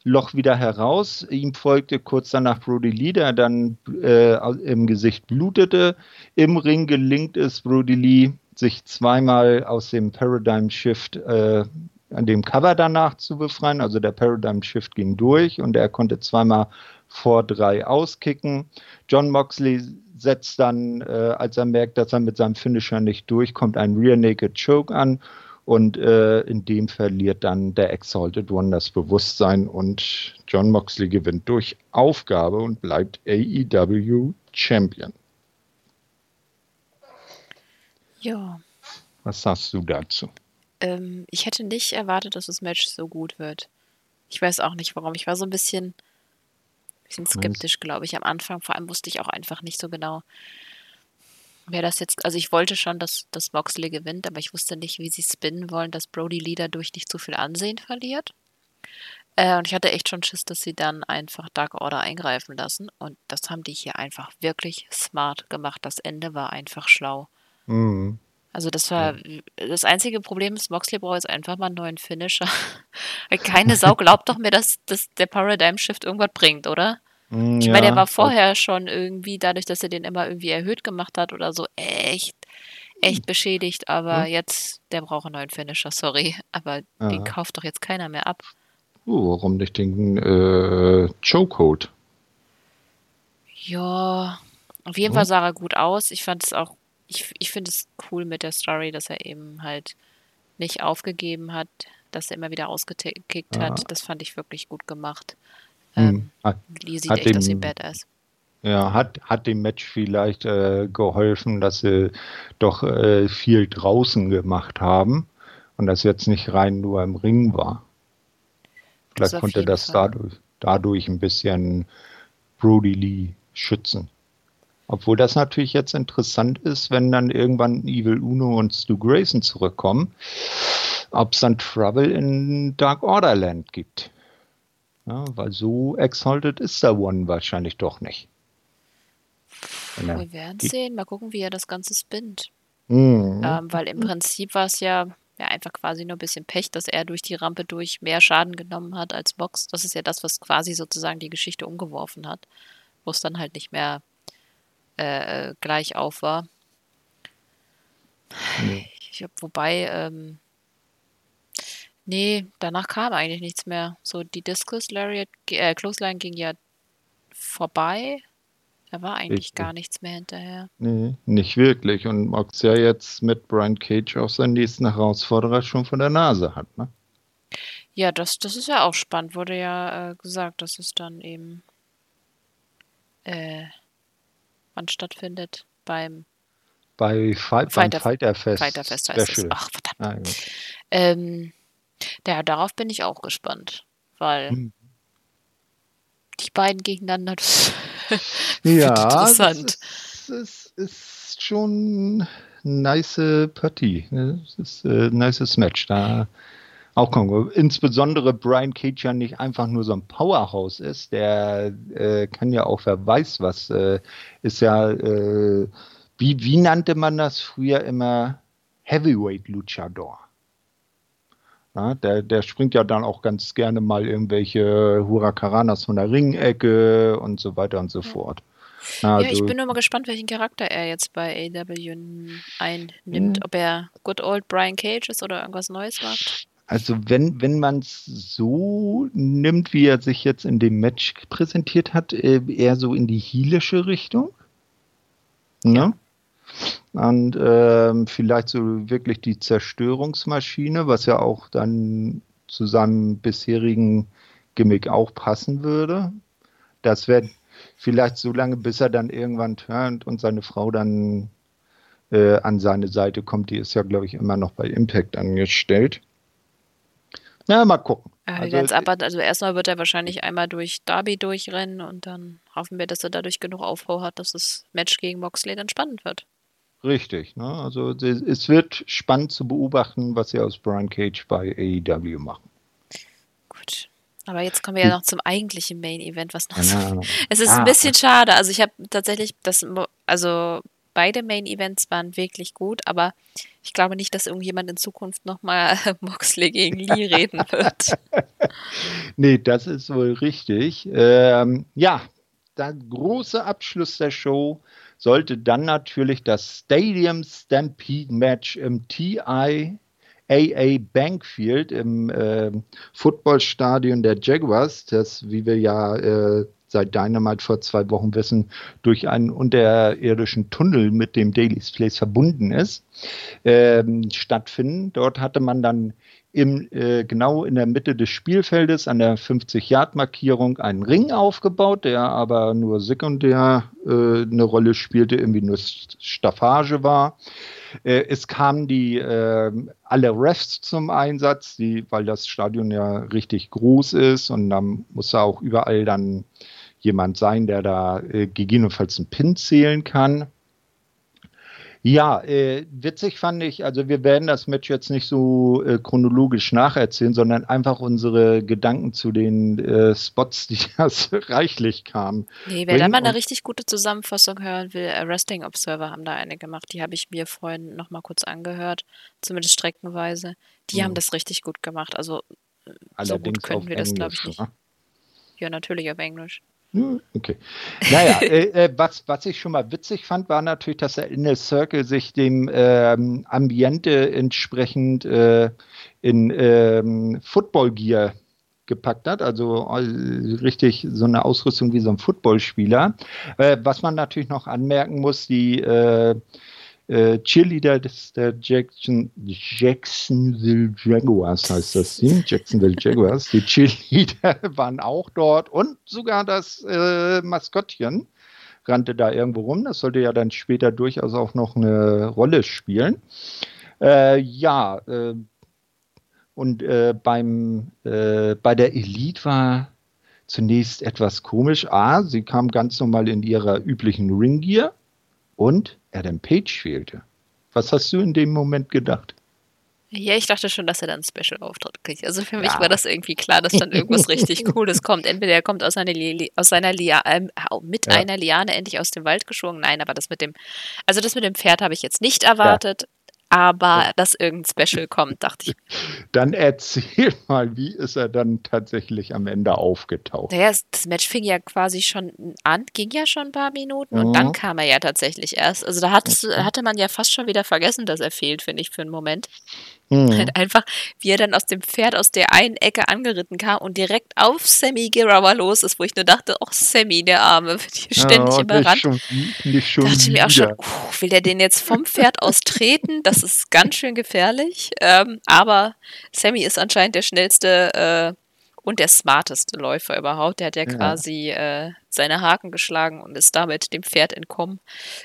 Loch wieder heraus. Ihm folgte kurz danach Brody Lee, der dann äh, im Gesicht blutete. Im Ring gelingt es Brody Lee, sich zweimal aus dem Paradigm Shift äh, an dem Cover danach zu befreien. Also der Paradigm Shift ging durch und er konnte zweimal vor drei auskicken. John Moxley setzt dann, äh, als er merkt, dass er mit seinem Finisher nicht durchkommt, einen Rear Naked Choke an und äh, in dem verliert dann der Exalted One das Bewusstsein und John Moxley gewinnt durch Aufgabe und bleibt AEW Champion. Ja. Was sagst du dazu? Ähm, ich hätte nicht erwartet, dass das Match so gut wird. Ich weiß auch nicht warum. Ich war so ein bisschen, bisschen skeptisch, glaube ich, am Anfang. Vor allem wusste ich auch einfach nicht so genau, wer das jetzt, also ich wollte schon, dass, dass Moxley gewinnt, aber ich wusste nicht, wie sie spinnen wollen, dass Brody Lee dadurch nicht zu viel Ansehen verliert. Äh, und ich hatte echt schon Schiss, dass sie dann einfach Dark Order eingreifen lassen. Und das haben die hier einfach wirklich smart gemacht. Das Ende war einfach schlau. Mhm. Also das war das einzige Problem ist, Moxley braucht jetzt einfach mal einen neuen Finisher. Keine Sau glaubt doch mir, dass, dass der Paradigm Shift irgendwas bringt, oder? Mm, Ich meine, der war vorher schon irgendwie, dadurch, dass er den immer irgendwie erhöht gemacht hat oder so, echt, echt beschädigt. Aber Hm? jetzt, der braucht einen neuen Finisher, sorry. Aber den Ja. kauft doch jetzt keiner mehr ab. Oh, warum nicht den äh, Chokehold? Ja, auf jeden Hm? Fall sah er gut aus. Ich fand es auch, ich, ich finde es cool mit der Story, dass er eben halt nicht aufgegeben hat, dass er immer wieder ausgekickt hat. Das fand ich wirklich gut gemacht. Hm. Ähm, Hat, Lee sieht echt aus wie dem- Badass. ja, hat, hat dem Match vielleicht äh, geholfen, dass sie doch äh, viel draußen gemacht haben und das jetzt nicht rein nur im Ring war. Das Vielleicht auf konnte das Fall. dadurch, dadurch ein bisschen Brody Lee schützen. Obwohl das natürlich jetzt interessant ist, wenn dann irgendwann Evil Uno und Stu Grayson zurückkommen, ob es dann Trouble in Dark Order Land gibt. Ja, weil so exalted ist der One wahrscheinlich doch nicht. Wir werden sehen. Mal gucken, wie er das Ganze spinnt. Mhm. Ähm, weil im Prinzip war es ja, ja einfach quasi nur ein bisschen Pech, dass er durch die Rampe durch mehr Schaden genommen hat als Box. Das ist ja das, was quasi sozusagen die Geschichte umgeworfen hat, wo es dann halt nicht mehr äh, gleich auf war. Nee. Ich wobei, ähm, nee, danach kam eigentlich nichts mehr. So die Discus Lariat, äh, Clothesline ging ja vorbei. Da war eigentlich Richtig. gar nichts mehr hinterher. Nee, nicht wirklich. Und Mox ja jetzt mit Brian Cage auch seinen nächsten Herausforderer schon vor der Nase hat. Ne? Ja, das, das ist ja auch spannend. Wurde ja äh, gesagt, dass es dann eben äh, wann stattfindet beim Bei Fight, beim Fighter- Fighter Fest Fighterfest heißt. Special. Ach, verdammt. Ah. Ähm, ja, darauf bin ich auch gespannt, weil Hm. die beiden gegeneinander, das Ja, interessant. Das ist, ist, ist schon eine nice Partie. ne? Das ist äh, ein nices Match. Da auch Kongo. Insbesondere Brian Cage ja nicht einfach nur so ein Powerhouse ist. Der äh, kann ja auch, wer weiß was, äh, ist ja, äh, wie, wie nannte man das früher immer? Heavyweight Luchador. Ja, der, der springt ja dann auch ganz gerne mal irgendwelche Huracaranas von der Ringecke und so weiter und so fort. Ja, Also, ich bin nur mal gespannt, welchen Charakter er jetzt bei AW einnimmt. Hm. Ob er Good Old Brian Cage ist oder irgendwas Neues macht. also wenn, wenn man es so nimmt, wie er sich jetzt in dem Match präsentiert hat, äh, eher so in die heelische Richtung. Ne? Und ähm, vielleicht so wirklich die Zerstörungsmaschine, was ja auch dann zu seinem bisherigen Gimmick auch passen würde. Das wäre vielleicht so lange, bis er dann irgendwann turnt und seine Frau dann äh, an seine Seite kommt. Die ist ja, glaube ich, immer noch bei Impact angestellt. Na, mal gucken. Also, werden's abwarten. also erstmal wird er wahrscheinlich einmal durch Derby durchrennen und dann hoffen wir, dass er dadurch genug Aufbau hat, dass das Match gegen Moxley dann spannend wird. Richtig. Ne? Also es wird spannend zu beobachten, was sie aus Brian Cage bei AEW machen. Gut. Aber jetzt kommen wir ja noch zum eigentlichen Main Event, was noch so Ja. Es ist Ah. ein bisschen schade. Also ich habe tatsächlich das, also beide Main Events waren wirklich gut, aber ich glaube nicht, dass irgendjemand in Zukunft nochmal Moxley gegen Lee reden wird. Nee, das ist wohl richtig. Ähm, ja, der große Abschluss der Show sollte dann natürlich das Stadium Stampede Match im TI AA Bankfield im äh, Footballstadion der Jaguars, das, wie wir ja äh, seit Dynamite vor zwei Wochen wissen, durch einen unterirdischen Tunnel mit dem Daily's Place verbunden ist, ähm, stattfinden. Dort hatte man dann im, äh, genau in der Mitte des Spielfeldes an der 50-Yard-Markierung einen Ring aufgebaut, der aber nur sekundär äh, eine Rolle spielte, irgendwie nur Staffage war. Äh, es kamen die äh, alle Refs zum Einsatz, die, weil das Stadion ja richtig groß ist und dann muss da auch überall dann jemand sein, der da äh, gegebenenfalls einen Pin zählen kann. Ja, äh, witzig fand ich, also wir werden das Match jetzt nicht so äh, chronologisch nacherzählen, sondern einfach unsere Gedanken zu den äh, Spots, die das reichlich kamen. Nee, wer da mal eine richtig gute Zusammenfassung hören will, äh, Wrestling Observer haben da eine gemacht, die habe ich mir vorhin nochmal kurz angehört, zumindest streckenweise. Die mhm. haben das richtig gut gemacht, also Allerdings so gut können wir Englisch, das, glaube ich, nicht. Ne? Ja, natürlich auf Englisch. Okay. Naja, äh, äh, was, was ich schon mal witzig fand, war natürlich, dass der Inner Circle sich dem ähm, Ambiente entsprechend äh, in ähm, Football Gear gepackt hat, also äh, richtig so eine Ausrüstung wie so ein Footballspieler. Äh, was man natürlich noch anmerken muss, die äh, äh, Cheerleader des, der Jackson, Jacksonville Jaguars heißt das Team, Jacksonville Jaguars. Die Cheerleader waren auch dort und sogar das äh, Maskottchen rannte da irgendwo rum. Das sollte ja dann später durchaus auch noch eine Rolle spielen. Äh, ja, äh, und äh, beim, äh, bei der Elite war zunächst etwas komisch. A, sie kam ganz normal in ihrer üblichen Ringgear und Adam Page fehlte. Was hast du in dem Moment gedacht? Ja, ich dachte schon, dass er dann einen Special-Auftritt kriegt. Also für mich ja. war das irgendwie klar, dass dann irgendwas richtig Cooles kommt. Entweder er kommt aus, einer Li aus seiner Lia äh, mit ja. einer Liane endlich aus dem Wald geschwungen. Nein, aber das mit dem, also das mit dem Pferd habe ich jetzt nicht erwartet aber dass irgendein Special kommt, dachte ich. Dann erzähl mal, wie ist er dann tatsächlich am Ende aufgetaucht? Naja, das Match fing ja quasi schon an, ging ja schon ein paar Minuten mhm. und dann kam er ja tatsächlich erst. Also da hattest, hatte man ja fast schon wieder vergessen, dass er fehlt, finde ich, für einen Moment. Mhm. Halt einfach, wie er dann aus dem Pferd aus der einen Ecke angeritten kam und direkt auf Sammy Guerrero los ist, wo ich nur dachte, oh Sammy, der Arme, wird hier ständig ja, überrannt. Schon, nicht schon dachte mir auch schon, uh, will der den jetzt vom Pferd aus treten? Das ist ganz schön gefährlich. Ähm, aber Sammy ist anscheinend der schnellste äh, und der smarteste Läufer überhaupt. Der hat ja, ja. quasi äh, seine Haken geschlagen und ist damit dem Pferd entkommen.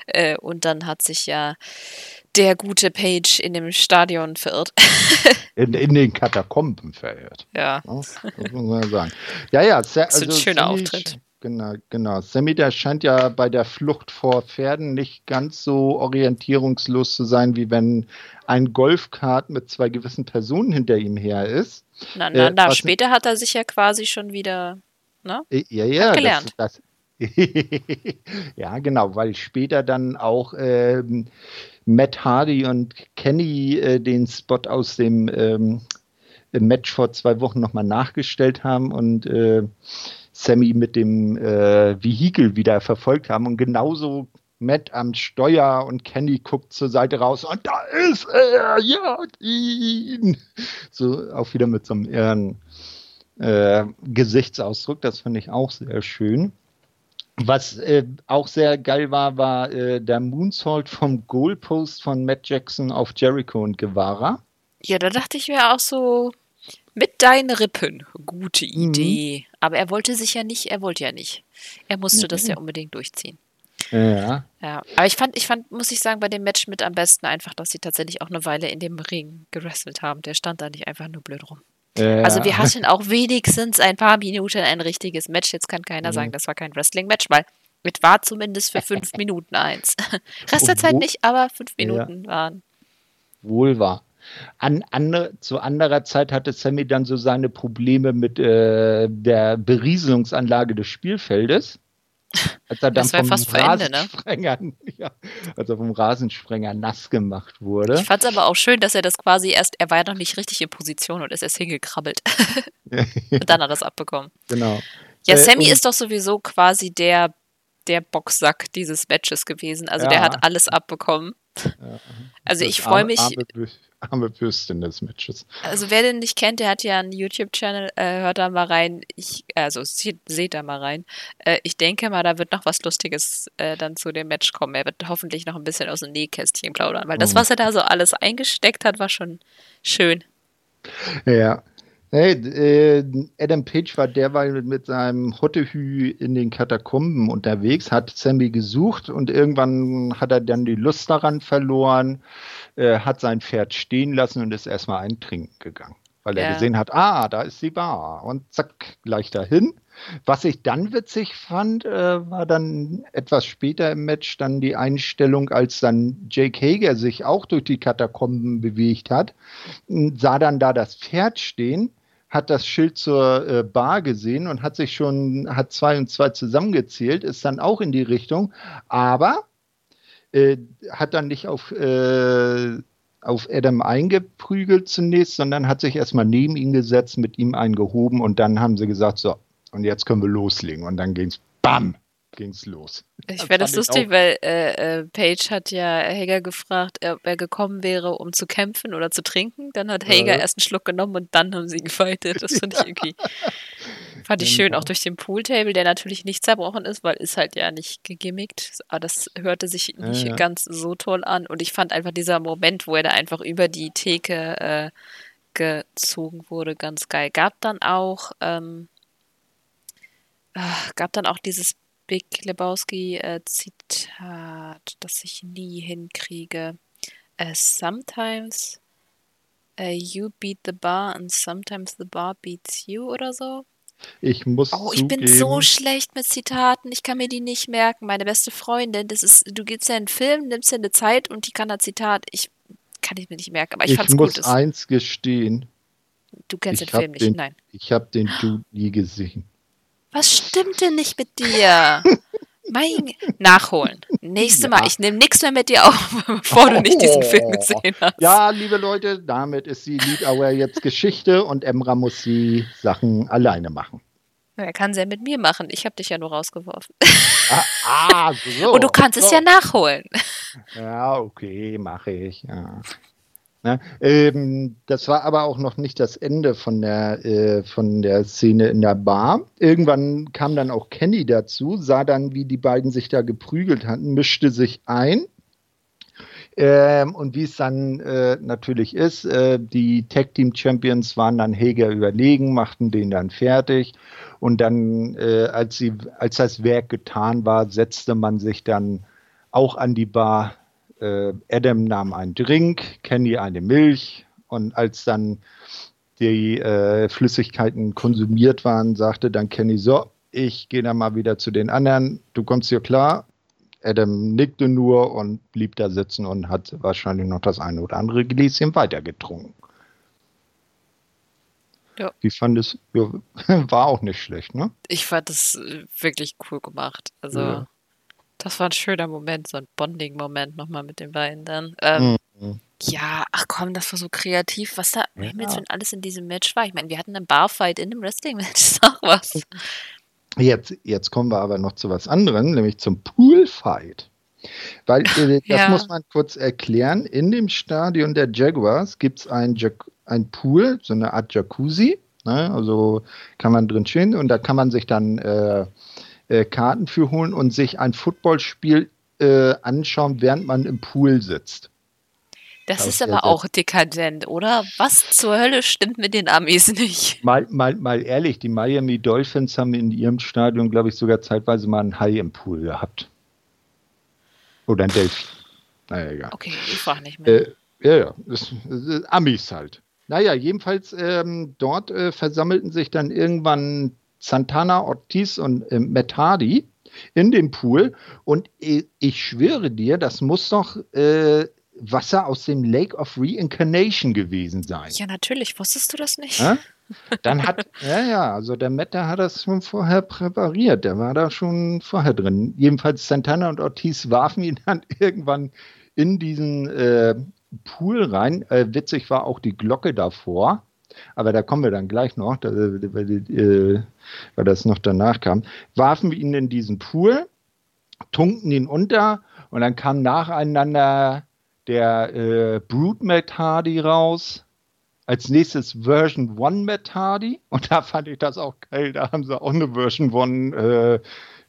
Äh, und dann hat sich ja der gute Page in dem Stadion verirrt. in, in, den Katakomben verirrt. Ja. Das muss man sagen. Ja, ja. Sehr, also, das ist ein schöner Sammy, Auftritt. Genau, genau. Sammy, der scheint ja bei der Flucht vor Pferden nicht ganz so orientierungslos zu sein, wie wenn ein Golfkart mit zwei gewissen Personen hinter ihm her ist. Na, na, äh, na später hat er sich ja quasi schon wieder ne? Ja, ja. Gelernt. Das, das ja, genau, weil später dann auch ähm, Matt Hardy und Kenny äh, den Spot aus dem ähm, Match vor zwei Wochen nochmal nachgestellt haben und äh, Sammy mit dem äh, Vehikel wieder verfolgt haben und genauso Matt am Steuer und Kenny guckt zur Seite raus und da ist er, ja, ihn. So auch wieder mit so einem irren äh, Gesichtsausdruck, das fand ich auch sehr schön. Was äh, auch sehr geil war, war äh, der Moonsault vom Goalpost von Matt Jackson auf Jericho und Guevara. Ja, da dachte ich mir auch so, mit deinen Rippen, gute mhm. Idee. Mhm. Aber er wollte sich ja nicht, er wollte ja nicht. Er musste mhm. das ja unbedingt durchziehen. Ja. Ja, aber ich fand, ich fand, muss ich sagen, bei dem Match mit am besten einfach, dass sie tatsächlich auch eine Weile in dem Ring gewrestelt haben. Der stand da nicht einfach nur blöd rum. Ja. Also wir hatten auch wenigstens ein paar Minuten ein richtiges Match. Jetzt kann keiner mhm. sagen, das war kein Wrestling-Match, weil es war zumindest für fünf Minuten eins. Rest der Zeit nicht, aber fünf Minuten ja. waren. Wohl wahr. An, an, zu anderer Zeit hatte Sammy dann so seine Probleme mit äh, der Berieselungsanlage des Spielfeldes. Als er dann vom fast Rasensprenger, Ende, ne? ja, als er vom Rasensprenger nass gemacht wurde. Ich fand es aber auch schön, dass er das quasi erst, er war ja noch nicht richtig in Position und ist erst hingekrabbelt. und dann hat er das abbekommen. Genau. Ja, äh, Sammy äh, ist doch sowieso quasi der, der Boxsack dieses Matches gewesen. Also ja. der hat alles abbekommen. Ja. Also ich freue mich. Arme, arme Bürstin des Matches. Also wer den nicht kennt, der hat ja einen YouTube-Channel, äh, hört da mal rein. Ich, also seht, seht da mal rein. Äh, ich denke mal, da wird noch was Lustiges äh, dann zu dem Match kommen. Er wird hoffentlich noch ein bisschen aus dem Nähkästchen plaudern, weil das, mhm. was er da so alles eingesteckt hat, war schon schön. Ja, Hey, äh, Adam Page war derweil mit seinem Hottehü in den Katakomben unterwegs, hat Sammy gesucht und irgendwann hat er dann die Lust daran verloren, äh, hat sein Pferd stehen lassen und ist erstmal eintrinken gegangen. weil er gesehen hat, ah, da ist die Bar und zack, gleich dahin. Was ich dann witzig fand, äh, war dann etwas später im Match dann die Einstellung, als dann Jake Hager sich auch durch die Katakomben bewegt hat, sah dann da das Pferd stehen, hat das Schild zur äh, Bar gesehen und hat sich schon, hat zwei und zwei zusammengezählt, ist dann auch in die Richtung, aber äh, hat dann nicht auf äh, auf Adam eingeprügelt zunächst, sondern hat sich erstmal neben ihn gesetzt, mit ihm eingehoben und dann haben sie gesagt, so, und jetzt können wir loslegen. Und dann ging es, bam, ging es los. Ich fände das lustig, weil äh, äh, Paige hat ja Hager gefragt, ob er gekommen wäre, um zu kämpfen oder zu trinken. Dann hat Hager ja. erst einen Schluck genommen und dann haben sie gefightet. Das finde ich irgendwie, fand ich schön, auch durch den Pooltable, der natürlich nicht zerbrochen ist, weil ist halt ja nicht gegimmickt. Aber das hörte sich nicht ja, ja. ganz so toll an. Und ich fand einfach dieser Moment, wo er da einfach über die Theke äh, gezogen wurde, ganz geil. Gab dann auch, ähm, gab dann auch dieses Big Lebowski-Zitat, äh, das ich nie hinkriege. Uh, sometimes uh, you beat the bar and sometimes the bar beats you oder so. Ich muss Oh, ich bin so schlecht mit Zitaten. Ich kann mir die nicht merken. Meine beste Freundin, das ist, du gibst ja einen Film, nimmst ja eine Zeit und die kann ein Zitat. Ich kann ich mir nicht merken, aber ich, ich fand's gut. Ich muss eins gestehen. Du kennst den Film nicht, den, nein. Ich habe den Dude nie gesehen. Was stimmt denn nicht mit dir? mein, nachholen. Nächstes ja. Mal. Ich nehme nichts mehr mit dir auf, bevor du nicht diesen Film gesehen hast. Ja, liebe Leute, damit ist die Lead Hour jetzt Geschichte und Emra muss die Sachen alleine machen. Er kann sie ja mit mir machen. Ich habe dich ja nur rausgeworfen. Ah, ah so. Und du kannst so. es ja nachholen. Ja, okay, mache ich. Ja. Ne? Ähm, das war aber auch noch nicht das Ende von der, äh, von der Szene in der Bar. Irgendwann kam dann auch Kenny dazu, sah dann, wie die beiden sich da geprügelt hatten, mischte sich ein. Ähm, und wie es dann äh, natürlich ist, äh, die Tag Team Champions waren dann Heger überlegen, machten den dann fertig. Und dann, äh, als, sie, als das Werk getan war, setzte man sich dann auch an die Bar äh, Adam nahm einen Drink, Kenny eine Milch und als dann die äh, Flüssigkeiten konsumiert waren, sagte dann Kenny so, ich gehe dann mal wieder zu den anderen, du kommst hier klar. Adam nickte nur und blieb da sitzen und hat wahrscheinlich noch das eine oder andere Gläschen weiter getrunken. Ja. Wie fand es? Ja, war auch nicht schlecht, ne? Ich fand es äh, wirklich cool gemacht. Also ja. Das war ein schöner Moment, so ein Bonding-Moment nochmal mit den beiden dann. Ähm, mhm. Ja, ach komm, das war so kreativ, was da ja. jetzt schon alles in diesem Match war. Ich meine, wir hatten einen Barfight in einem Wrestling-Match, sag was. Jetzt, jetzt kommen wir aber noch zu was anderem, nämlich zum Poolfight. Weil, äh, das ja. muss man kurz erklären, in dem Stadion der Jaguars gibt es ein, ein Pool, so eine Art Jacuzzi. Ne? Also kann man drin stehen und da kann man sich dann äh, äh, Karten für holen und sich ein Footballspiel äh, anschauen, während man im Pool sitzt. Das, das ist aber auch dekadent, oder? Was zur Hölle stimmt mit den Amis nicht? Mal, mal, mal ehrlich, die Miami Dolphins haben in ihrem Stadion, glaube ich, sogar zeitweise mal einen Hai im Pool gehabt. Oder ein Delfin. Naja, egal. Okay, ich frage nicht mehr. Äh, ja, ja, das, das Amis halt. Naja, jedenfalls ähm, dort äh, versammelten sich dann irgendwann Santana Ortiz und äh, Matt Hardy in dem Pool. Und ich, ich schwöre dir, das muss doch äh, Wasser aus dem Lake of Reincarnation gewesen sein. Ja, natürlich. Wusstest du das nicht? Ja? Dann hat, ja, ja, also der Matt, der hat das schon vorher präpariert. Der war da schon vorher drin. Jedenfalls Santana und Ortiz warfen ihn dann irgendwann in diesen äh, Pool rein. Äh, witzig war auch die Glocke davor. Aber da kommen wir dann gleich noch, weil, äh, weil das noch danach kam. Warfen wir ihn in diesen Pool, tunken ihn unter und dann kam nacheinander der äh, Brood Matt Hardy raus. Als nächstes Version 1 Matt Hardy. Und da fand ich das auch geil. Da haben sie auch eine Version 1 äh,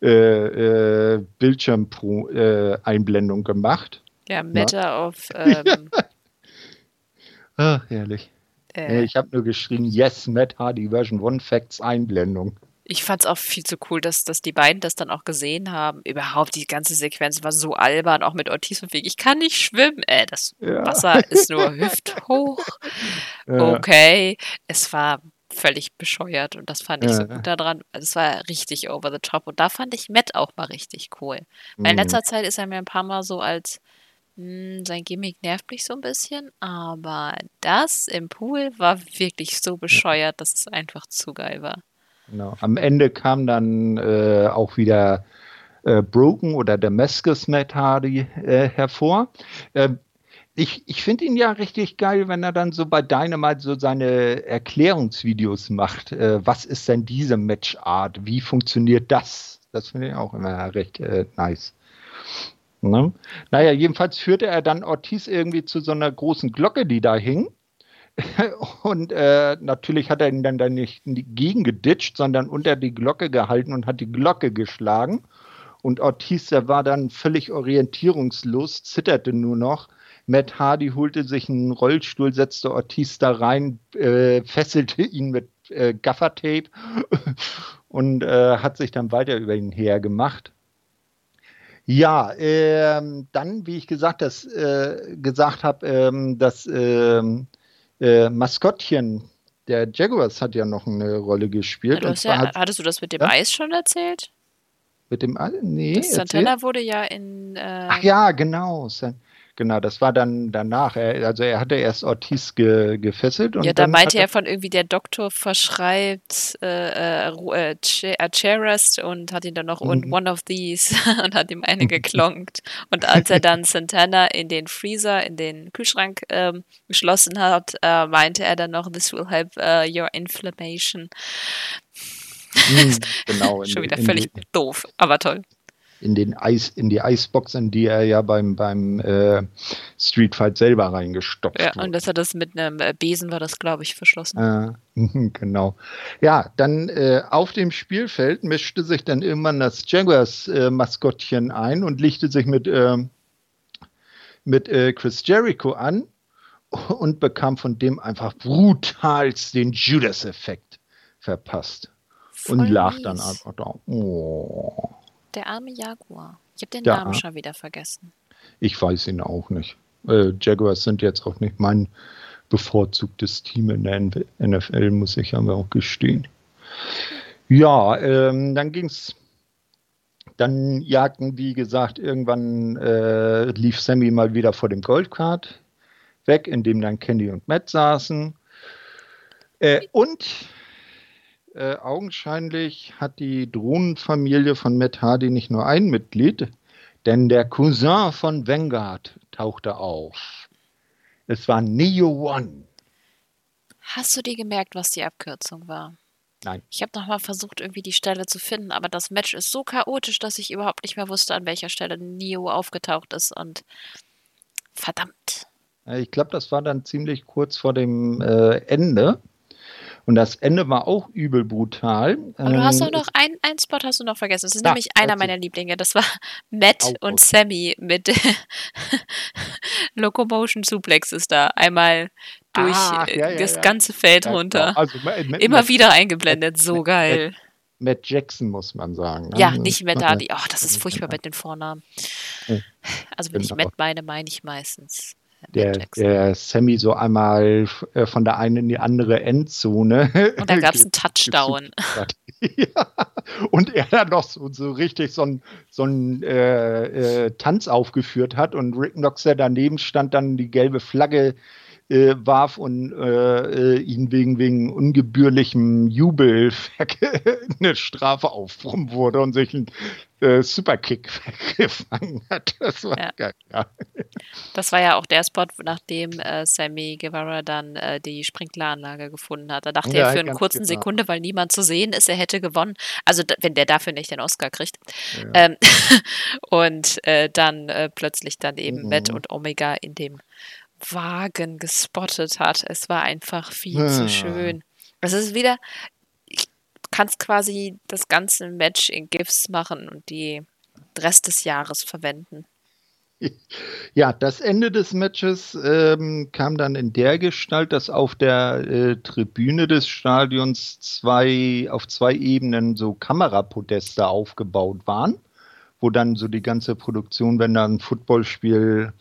äh, äh, Bildschirm-Einblendung gemacht. Ja, Meta ja. auf. Ähm... Ach, herrlich. Äh, ich habe nur geschrieben, yes, Matt Hardy Version 1 Facts Einblendung. Ich fand es auch viel zu cool, dass, dass die beiden das dann auch gesehen haben. Überhaupt, die ganze Sequenz war so albern, auch mit Ortiz und Weg. Ich kann nicht schwimmen. Äh, das ja. Wasser ist nur hüfthoch. okay. Es war völlig bescheuert und das fand ich ja. so gut daran. Also es war richtig over the top und da fand ich Matt auch mal richtig cool. Weil in mhm. letzter Zeit ist er mir ein paar Mal so als sein Gimmick nervt mich so ein bisschen, aber das im Pool war wirklich so bescheuert, dass es einfach zu geil war. Genau. Am Ende kam dann äh, auch wieder äh, Broken oder Damascus Matt Hardy äh, hervor. Ähm, ich, ich finde ihn ja richtig geil, wenn er dann so bei Dynamite so seine Erklärungsvideos macht. Äh, was ist denn diese Matchart? Wie funktioniert das? Das finde ich auch immer recht äh, nice. Ne? Naja, jedenfalls führte er dann Ortiz irgendwie zu so einer großen Glocke, die da hing. Und äh, natürlich hat er ihn dann, dann nicht gegengeditscht, sondern unter die Glocke gehalten und hat die Glocke geschlagen. Und Ortiz, der war dann völlig orientierungslos, zitterte nur noch Matt Hardy holte sich einen Rollstuhl, setzte Ortiz da rein, äh, fesselte ihn mit äh, Gaffertape und äh, hat sich dann weiter über ihn hergemacht. Ja, ähm, dann, wie ich gesagt, das, äh, gesagt habe, ähm, das ähm, äh, Maskottchen der Jaguars hat ja noch eine Rolle gespielt. Ja, ja, hat, hattest du das mit dem ja? Eis schon erzählt? Mit dem Eis? Nee. Das Santana wurde ja in. Äh, Ach ja, genau. Genau, das war dann danach. Er, also er hatte erst Ortiz ge, gefesselt. Und ja, da meinte er von irgendwie, der Doktor verschreibt äh, äh, äh Cherest und hat ihn dann noch mhm. One of These und hat ihm eine geklonkt. und als er dann Santana in den Freezer, in den Kühlschrank ähm, geschlossen hat, äh, meinte er dann noch, This will help uh, your inflammation. Mhm, genau. Schon wieder völlig doof, aber toll in den Eis, in die Eisbox, in die er ja beim, beim äh, Street Fight selber reingestopft Ja, und dass er das mit einem äh, Besen war das, glaube ich, verschlossen. Äh, genau. Ja, dann äh, auf dem Spielfeld mischte sich dann irgendwann das Jaguars-Maskottchen ein und lichte sich mit, ähm, mit äh, Chris Jericho an und bekam von dem einfach brutalst den Judas-Effekt verpasst. Voll und lag dann einfach da. Oh der arme Jaguar. Ich habe den der Namen schon wieder vergessen. Ich weiß ihn auch nicht. Äh, Jaguars sind jetzt auch nicht mein bevorzugtes Team in der NFL, muss ich aber auch gestehen. Ja, ähm, dann es. Dann jagten, wie gesagt, irgendwann äh, lief Sammy mal wieder vor dem Goldcard weg, in dem dann Candy und Matt saßen. Äh, und äh, augenscheinlich hat die Drohnenfamilie von Matt Hardy nicht nur ein Mitglied, denn der Cousin von Vanguard tauchte auf. Es war Neo One. Hast du dir gemerkt, was die Abkürzung war? Nein. Ich habe nochmal versucht, irgendwie die Stelle zu finden, aber das Match ist so chaotisch, dass ich überhaupt nicht mehr wusste, an welcher Stelle Neo aufgetaucht ist und verdammt. Ich glaube, das war dann ziemlich kurz vor dem äh, Ende. Und das Ende war auch übel brutal. Aber du hast doch ähm, noch einen, einen Spot hast du noch vergessen. Das ist ja, nämlich einer meiner Lieblinge. Das war Matt auch und Sammy mit Locomotion Suplexes da. Einmal durch ah, ja, ja, das ganze Feld runter. Genau. Also, Immer Matt, wieder eingeblendet. So geil. Matt, Matt Jackson, muss man sagen. Ne? Ja, nicht Matt Hardy. Oh, das ist furchtbar mit den Vornamen. Also, wenn ich genau. Matt meine, meine ich meistens der, der Sammy so einmal äh, von der einen in die andere Endzone. Und da gab es einen Touchdown. ja. Und er dann noch so, so richtig so einen so äh, äh, Tanz aufgeführt hat und Rick Knox, der daneben stand, dann die gelbe Flagge äh, warf und äh, ihn wegen, wegen ungebührlichem Jubel eine Strafe aufbrummen wurde und sich einen äh, Superkick gefangen hat. Das war ja. geil. Ja. Das war ja auch der Spot, nachdem äh, Sammy Guevara dann äh, die Sprinkleranlage gefunden hat. Da dachte ja, er für eine kurze genau. Sekunde, weil niemand zu sehen ist, er hätte gewonnen. Also wenn der dafür nicht den Oscar kriegt. Ja. Ähm, und äh, dann äh, plötzlich dann eben mhm. Matt und Omega in dem Wagen gespottet hat. Es war einfach viel zu schön. Es ist wieder, ich kann es quasi das ganze Match in GIFs machen und die Rest des Jahres verwenden. Ja, das Ende des Matches ähm, kam dann in der Gestalt, dass auf der äh, Tribüne des Stadions zwei, auf zwei Ebenen so Kamerapodeste aufgebaut waren, wo dann so die ganze Produktion, wenn da ein Footballspiel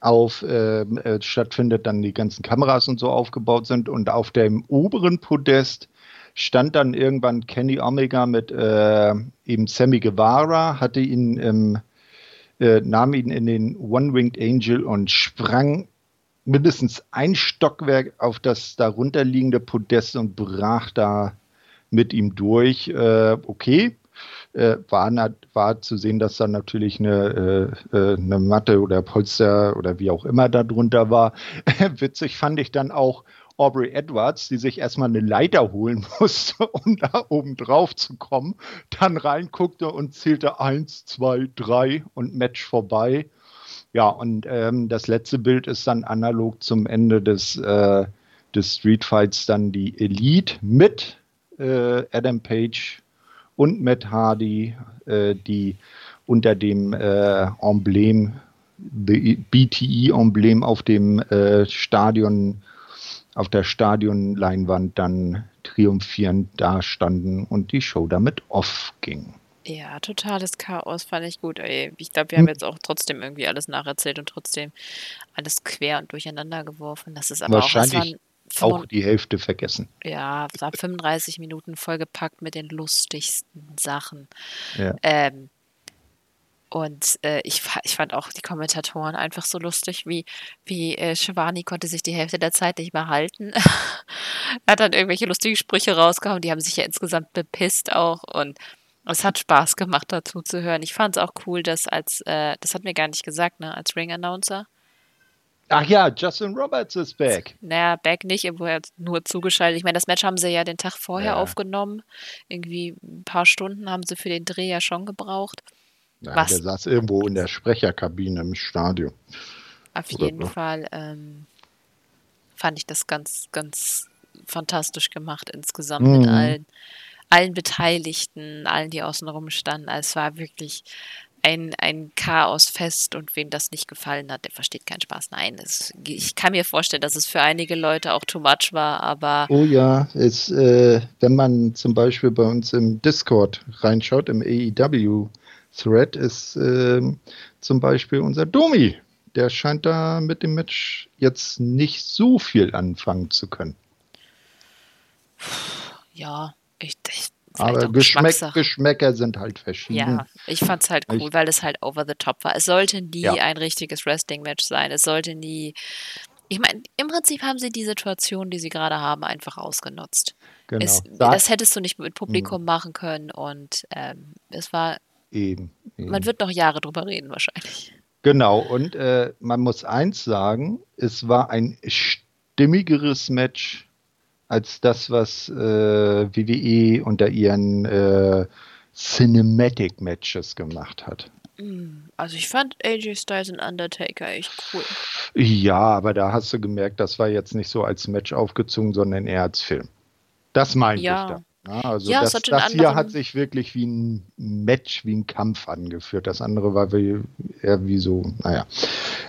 auf ähm, äh, stattfindet, dann die ganzen Kameras und so aufgebaut sind und auf dem oberen Podest stand dann irgendwann Kenny Omega mit äh, eben Sammy Guevara, hatte ihn im, äh, nahm ihn in den One-Winged Angel und sprang mindestens ein Stockwerk auf das darunter liegende Podest und brach da mit ihm durch. Äh, okay, äh, war, war, zu sehen, dass da natürlich eine, äh, äh, eine Matte oder Polster oder wie auch immer da drunter war. Witzig fand ich dann auch Aubrey Edwards, die sich erstmal eine Leiter holen musste, um da oben drauf zu kommen, dann reinguckte und zählte eins, zwei, drei und Match vorbei. Ja, und ähm, das letzte Bild ist dann analog zum Ende des, äh, des Street Fights dann die Elite mit äh, Adam Page und Matt Hardy, äh, die unter dem äh, Emblem, BTE-Emblem auf dem äh, Stadion, auf der Stadionleinwand dann triumphierend dastanden und die Show damit off ging. Ja, totales Chaos fand ich gut. Ich glaube, wir haben hm. jetzt auch trotzdem irgendwie alles nacherzählt und trotzdem alles quer und durcheinander geworfen. Das ist aber Wahrscheinlich. auch, auch die Hälfte vergessen. Ja, es war 35 Minuten vollgepackt mit den lustigsten Sachen. Ja. Ähm, und äh, ich, ich fand auch die Kommentatoren einfach so lustig, wie, wie äh, Shivani konnte sich die Hälfte der Zeit nicht mehr halten. er hat dann irgendwelche lustigen Sprüche rausgehauen, die haben sich ja insgesamt bepisst auch und es hat Spaß gemacht, dazu zu hören. Ich fand es auch cool, dass als, äh, das hat mir gar nicht gesagt, ne, als Ring-Announcer, Ach ja, Justin Roberts ist back. Naja, back nicht, irgendwo nur zugeschaltet. Ich meine, das Match haben sie ja den Tag vorher ja. aufgenommen. Irgendwie ein paar Stunden haben sie für den Dreh ja schon gebraucht. Ja, Was? Der saß irgendwo in der Sprecherkabine im Stadion. Auf Oder jeden so. Fall ähm, fand ich das ganz, ganz fantastisch gemacht insgesamt mhm. mit allen, allen Beteiligten, allen, die außenrum standen. Also es war wirklich ein, ein Chaosfest und wem das nicht gefallen hat, der versteht keinen Spaß. Nein, es, ich kann mir vorstellen, dass es für einige Leute auch too much war, aber. Oh ja, es, äh, wenn man zum Beispiel bei uns im Discord reinschaut, im AEW-Thread, ist äh, zum Beispiel unser Domi. Der scheint da mit dem Match jetzt nicht so viel anfangen zu können. Ja, ich, ich aber Geschmäck, Geschmäcker sind halt verschieden. Ja, ich fand es halt cool, ich, weil es halt over the top war. Es sollte nie ja. ein richtiges Wrestling-Match sein. Es sollte nie. Ich meine, im Prinzip haben sie die Situation, die sie gerade haben, einfach ausgenutzt. Genau. Es, das hättest du nicht mit Publikum hm. machen können und ähm, es war. Eben, eben, Man wird noch Jahre drüber reden, wahrscheinlich. Genau, und äh, man muss eins sagen: Es war ein stimmigeres Match als das, was äh, WWE unter ihren äh, Cinematic Matches gemacht hat. Mm, also ich fand AJ Styles und Undertaker echt cool. Ja, aber da hast du gemerkt, das war jetzt nicht so als Match aufgezogen, sondern eher als Film. Das meinte ja. ich da. Ja, also ja, das, das hier hat sich wirklich wie ein Match, wie ein Kampf angeführt. Das andere war wie, eher wie so, naja.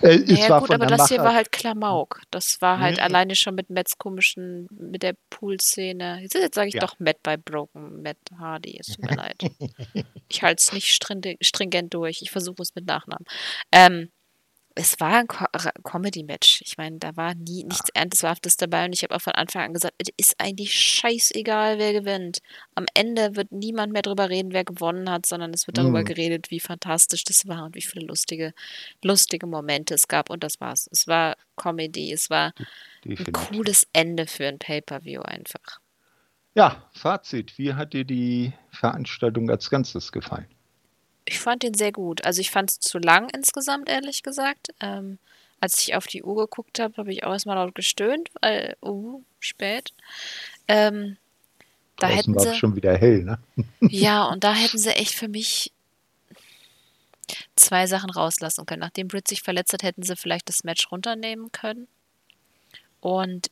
Äh, ja, gut, aber das Macher hier war halt Klamauk. Das war halt nee. alleine schon mit Mets komischen, mit der Pool-Szene. Jetzt, jetzt sage ich ja. doch Matt bei Broken, Matt Hardy, es tut mir leid. Ich halte es nicht stringent durch. Ich versuche es mit Nachnamen. Ähm, es war ein Co Comedy-Match. Ich meine, da war nie nichts ja. Ernsthaftes dabei und ich habe auch von Anfang an gesagt, es ist eigentlich scheißegal, wer gewinnt. Am Ende wird niemand mehr darüber reden, wer gewonnen hat, sondern es wird darüber mhm. geredet, wie fantastisch das war und wie viele lustige, lustige Momente es gab und das war's. Es war Comedy, es war Definitiv. ein cooles Ende für ein Pay-Per-View einfach. Ja, Fazit. Wie hat dir die Veranstaltung als Ganzes gefallen? Ich fand den sehr gut. Also ich fand es zu lang insgesamt, ehrlich gesagt. Ähm, als ich auf die Uhr geguckt habe, habe ich auch erstmal laut gestöhnt, weil, uh, spät. Ähm, da hätten war sie schon wieder hell, ne? ja, und da hätten sie echt für mich zwei Sachen rauslassen können. Nachdem Britt sich verletzt hat, hätten sie vielleicht das Match runternehmen können. Und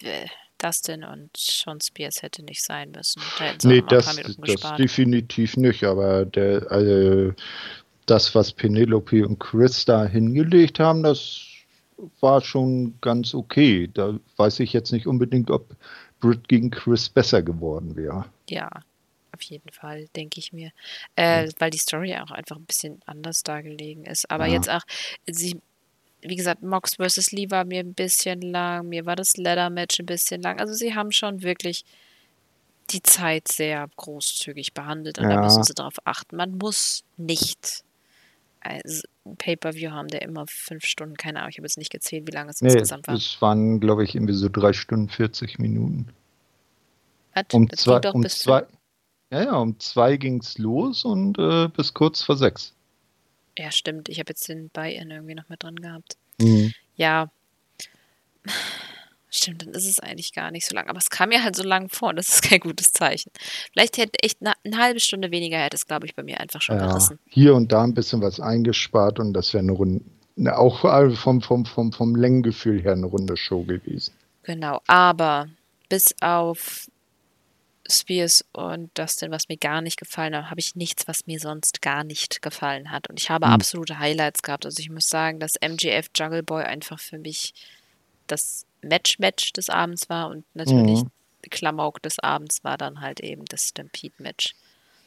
äh, Dustin und Sean Spears hätte nicht sein müssen. Da nee, das, das definitiv nicht, aber der, also, das, was Penelope und Chris da hingelegt haben, das war schon ganz okay. Da weiß ich jetzt nicht unbedingt, ob Britt gegen Chris besser geworden wäre. Ja, Auf jeden Fall, denke ich mir. Äh, weil die Story auch einfach ein bisschen anders dargelegen ist. Aber Ja. jetzt auch, sie, wie gesagt, Mox vs. Lee war mir ein bisschen lang, mir war das Leather-Match ein bisschen lang. Also sie haben schon wirklich die Zeit sehr großzügig behandelt und da Ja. müssen sie darauf achten. Man muss nicht ein Pay-Per-View haben, der immer fünf Stunden, keine Ahnung, ich habe jetzt nicht gezählt, wie lange es Nee, insgesamt war. es waren, glaube ich, irgendwie so drei Stunden 40 Minuten. Was? Um zwei, um bis zwei, ja, ja, um zwei ging es los und äh, bis kurz vor sechs. Ja, stimmt. Ich habe jetzt den Buy-In irgendwie noch mit drin gehabt. Mhm. Ja. Stimmt, dann ist es eigentlich gar nicht so lang. Aber es kam mir halt so lang vor und das ist kein gutes Zeichen. Vielleicht hätte echt eine, eine halbe Stunde weniger hätte es, glaube ich, bei mir einfach schon Ja, gerissen. hier und da ein bisschen was eingespart und das wäre eine Runde, auch äh, vom, vom, vom, vom Längengefühl her eine runde Show gewesen. Genau. Aber bis auf Spears und Dustin, was mir gar nicht gefallen hat, habe ich nichts, was mir sonst gar nicht gefallen hat. Und ich habe Hm. absolute Highlights gehabt. Also ich muss sagen, dass MGF Jungle Boy einfach für mich das Match-Match des Abends war und natürlich Mhm. Klamauk des Abends war dann halt eben das Stampede-Match.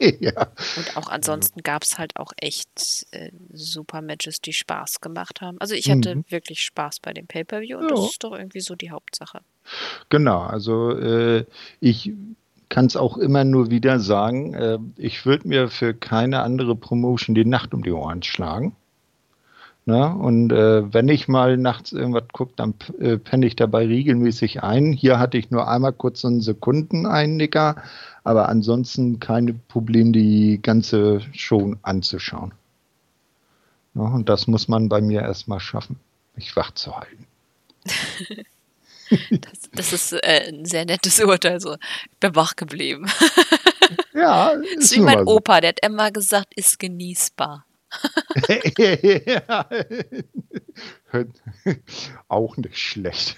ja, Und auch ansonsten gab es halt auch echt äh, super Matches, die Spaß gemacht haben. Also ich hatte Mhm. wirklich Spaß bei dem Pay-Per-View und Ja. das ist doch irgendwie so die Hauptsache. genau. Also äh, ich kann es auch immer nur wieder sagen, äh, ich würde mir für keine andere Promotion die Nacht um die Ohren schlagen. Ne? Und äh, wenn ich mal nachts irgendwas gucke, dann äh, penne ich dabei regelmäßig ein. Hier hatte ich nur einmal kurz so einen Sekundeneinnicker, aber ansonsten keine Probleme, die ganze Show anzuschauen. Ja, und das muss man bei mir erstmal schaffen, mich wach zu halten. Das, das ist äh, ein sehr nettes Urteil. So. Ich bin wach geblieben. Ja, Das ist ist wie mein so. Opa, der hat immer gesagt, ist genießbar. ja. Auch nicht schlecht.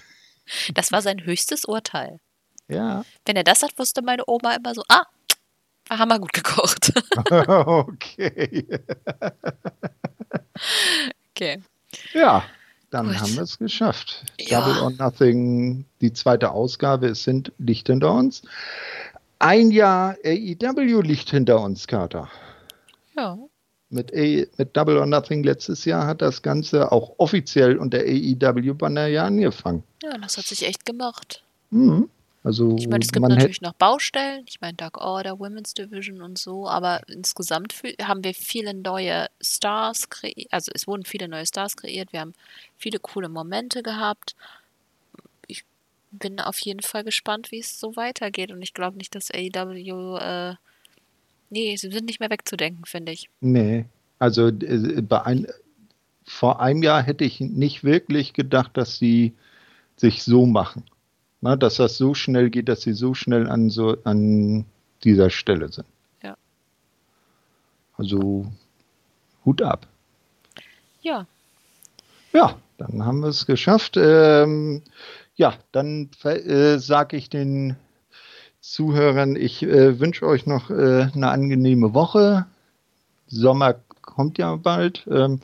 Das war sein höchstes Urteil. Ja, Wenn er das hat, wusste meine Oma immer so, ah, haben wir gut gekocht. okay. okay. Ja, dann Gut. haben wir es geschafft. Ja. Double or Nothing, die zweite Ausgabe, es sind Licht hinter uns. Ein Jahr AEW liegt hinter uns, Carter. Ja. Mit, A mit Double or Nothing letztes Jahr hat das Ganze auch offiziell unter AEW-Banner ja angefangen. ja, das hat sich echt gemacht. Mhm. Also Ich meine, es gibt natürlich noch Baustellen. Ich meine, Dark Order, Women's Division und so, aber insgesamt haben wir viele neue Stars kreiert. Also es wurden viele neue Stars kreiert. Wir haben viele coole Momente gehabt. Ich bin auf jeden Fall gespannt, wie es so weitergeht. Und ich glaube nicht, dass AEW, äh, nee, sie sind nicht mehr wegzudenken, finde ich. Nee, also äh, bei ein, vor einem Jahr hätte ich nicht wirklich gedacht, dass sie sich so machen. Na, dass das so schnell geht, dass sie so schnell an, so, an dieser Stelle sind. Ja. Also Hut ab. Ja, Ja, dann haben wir es geschafft. Ähm, ja, dann äh, sage ich den Zuhörern, ich äh, wünsche euch noch äh, eine angenehme Woche. Sommer kommt ja bald. Ähm,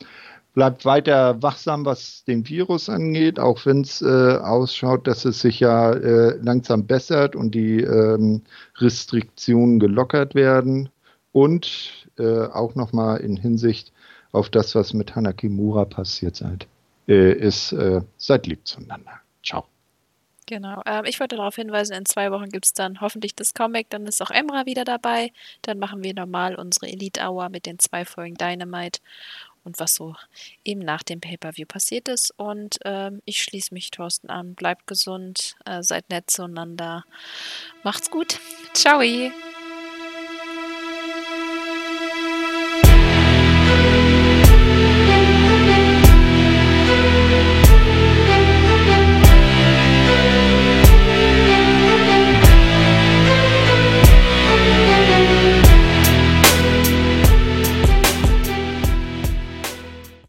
bleibt weiter wachsam, was den Virus angeht, auch wenn es äh, ausschaut, dass es sich ja äh, langsam bessert und die ähm, Restriktionen gelockert werden. Und äh, auch nochmal in Hinsicht auf das, was mit Hanakimura passiert seid, äh, ist, äh, seid lieb zueinander. Ciao. Genau. Ähm, ich wollte darauf hinweisen, in zwei Wochen gibt es dann hoffentlich das Comic, dann ist auch Emra wieder dabei. Dann machen wir normal unsere Elite Hour mit den zwei Folgen Dynamite und was so eben nach dem Pay-Per-View passiert ist. Und ähm, ich schließe mich Thorsten an. Bleibt gesund, äh, seid nett zueinander. Macht's gut. Ciao.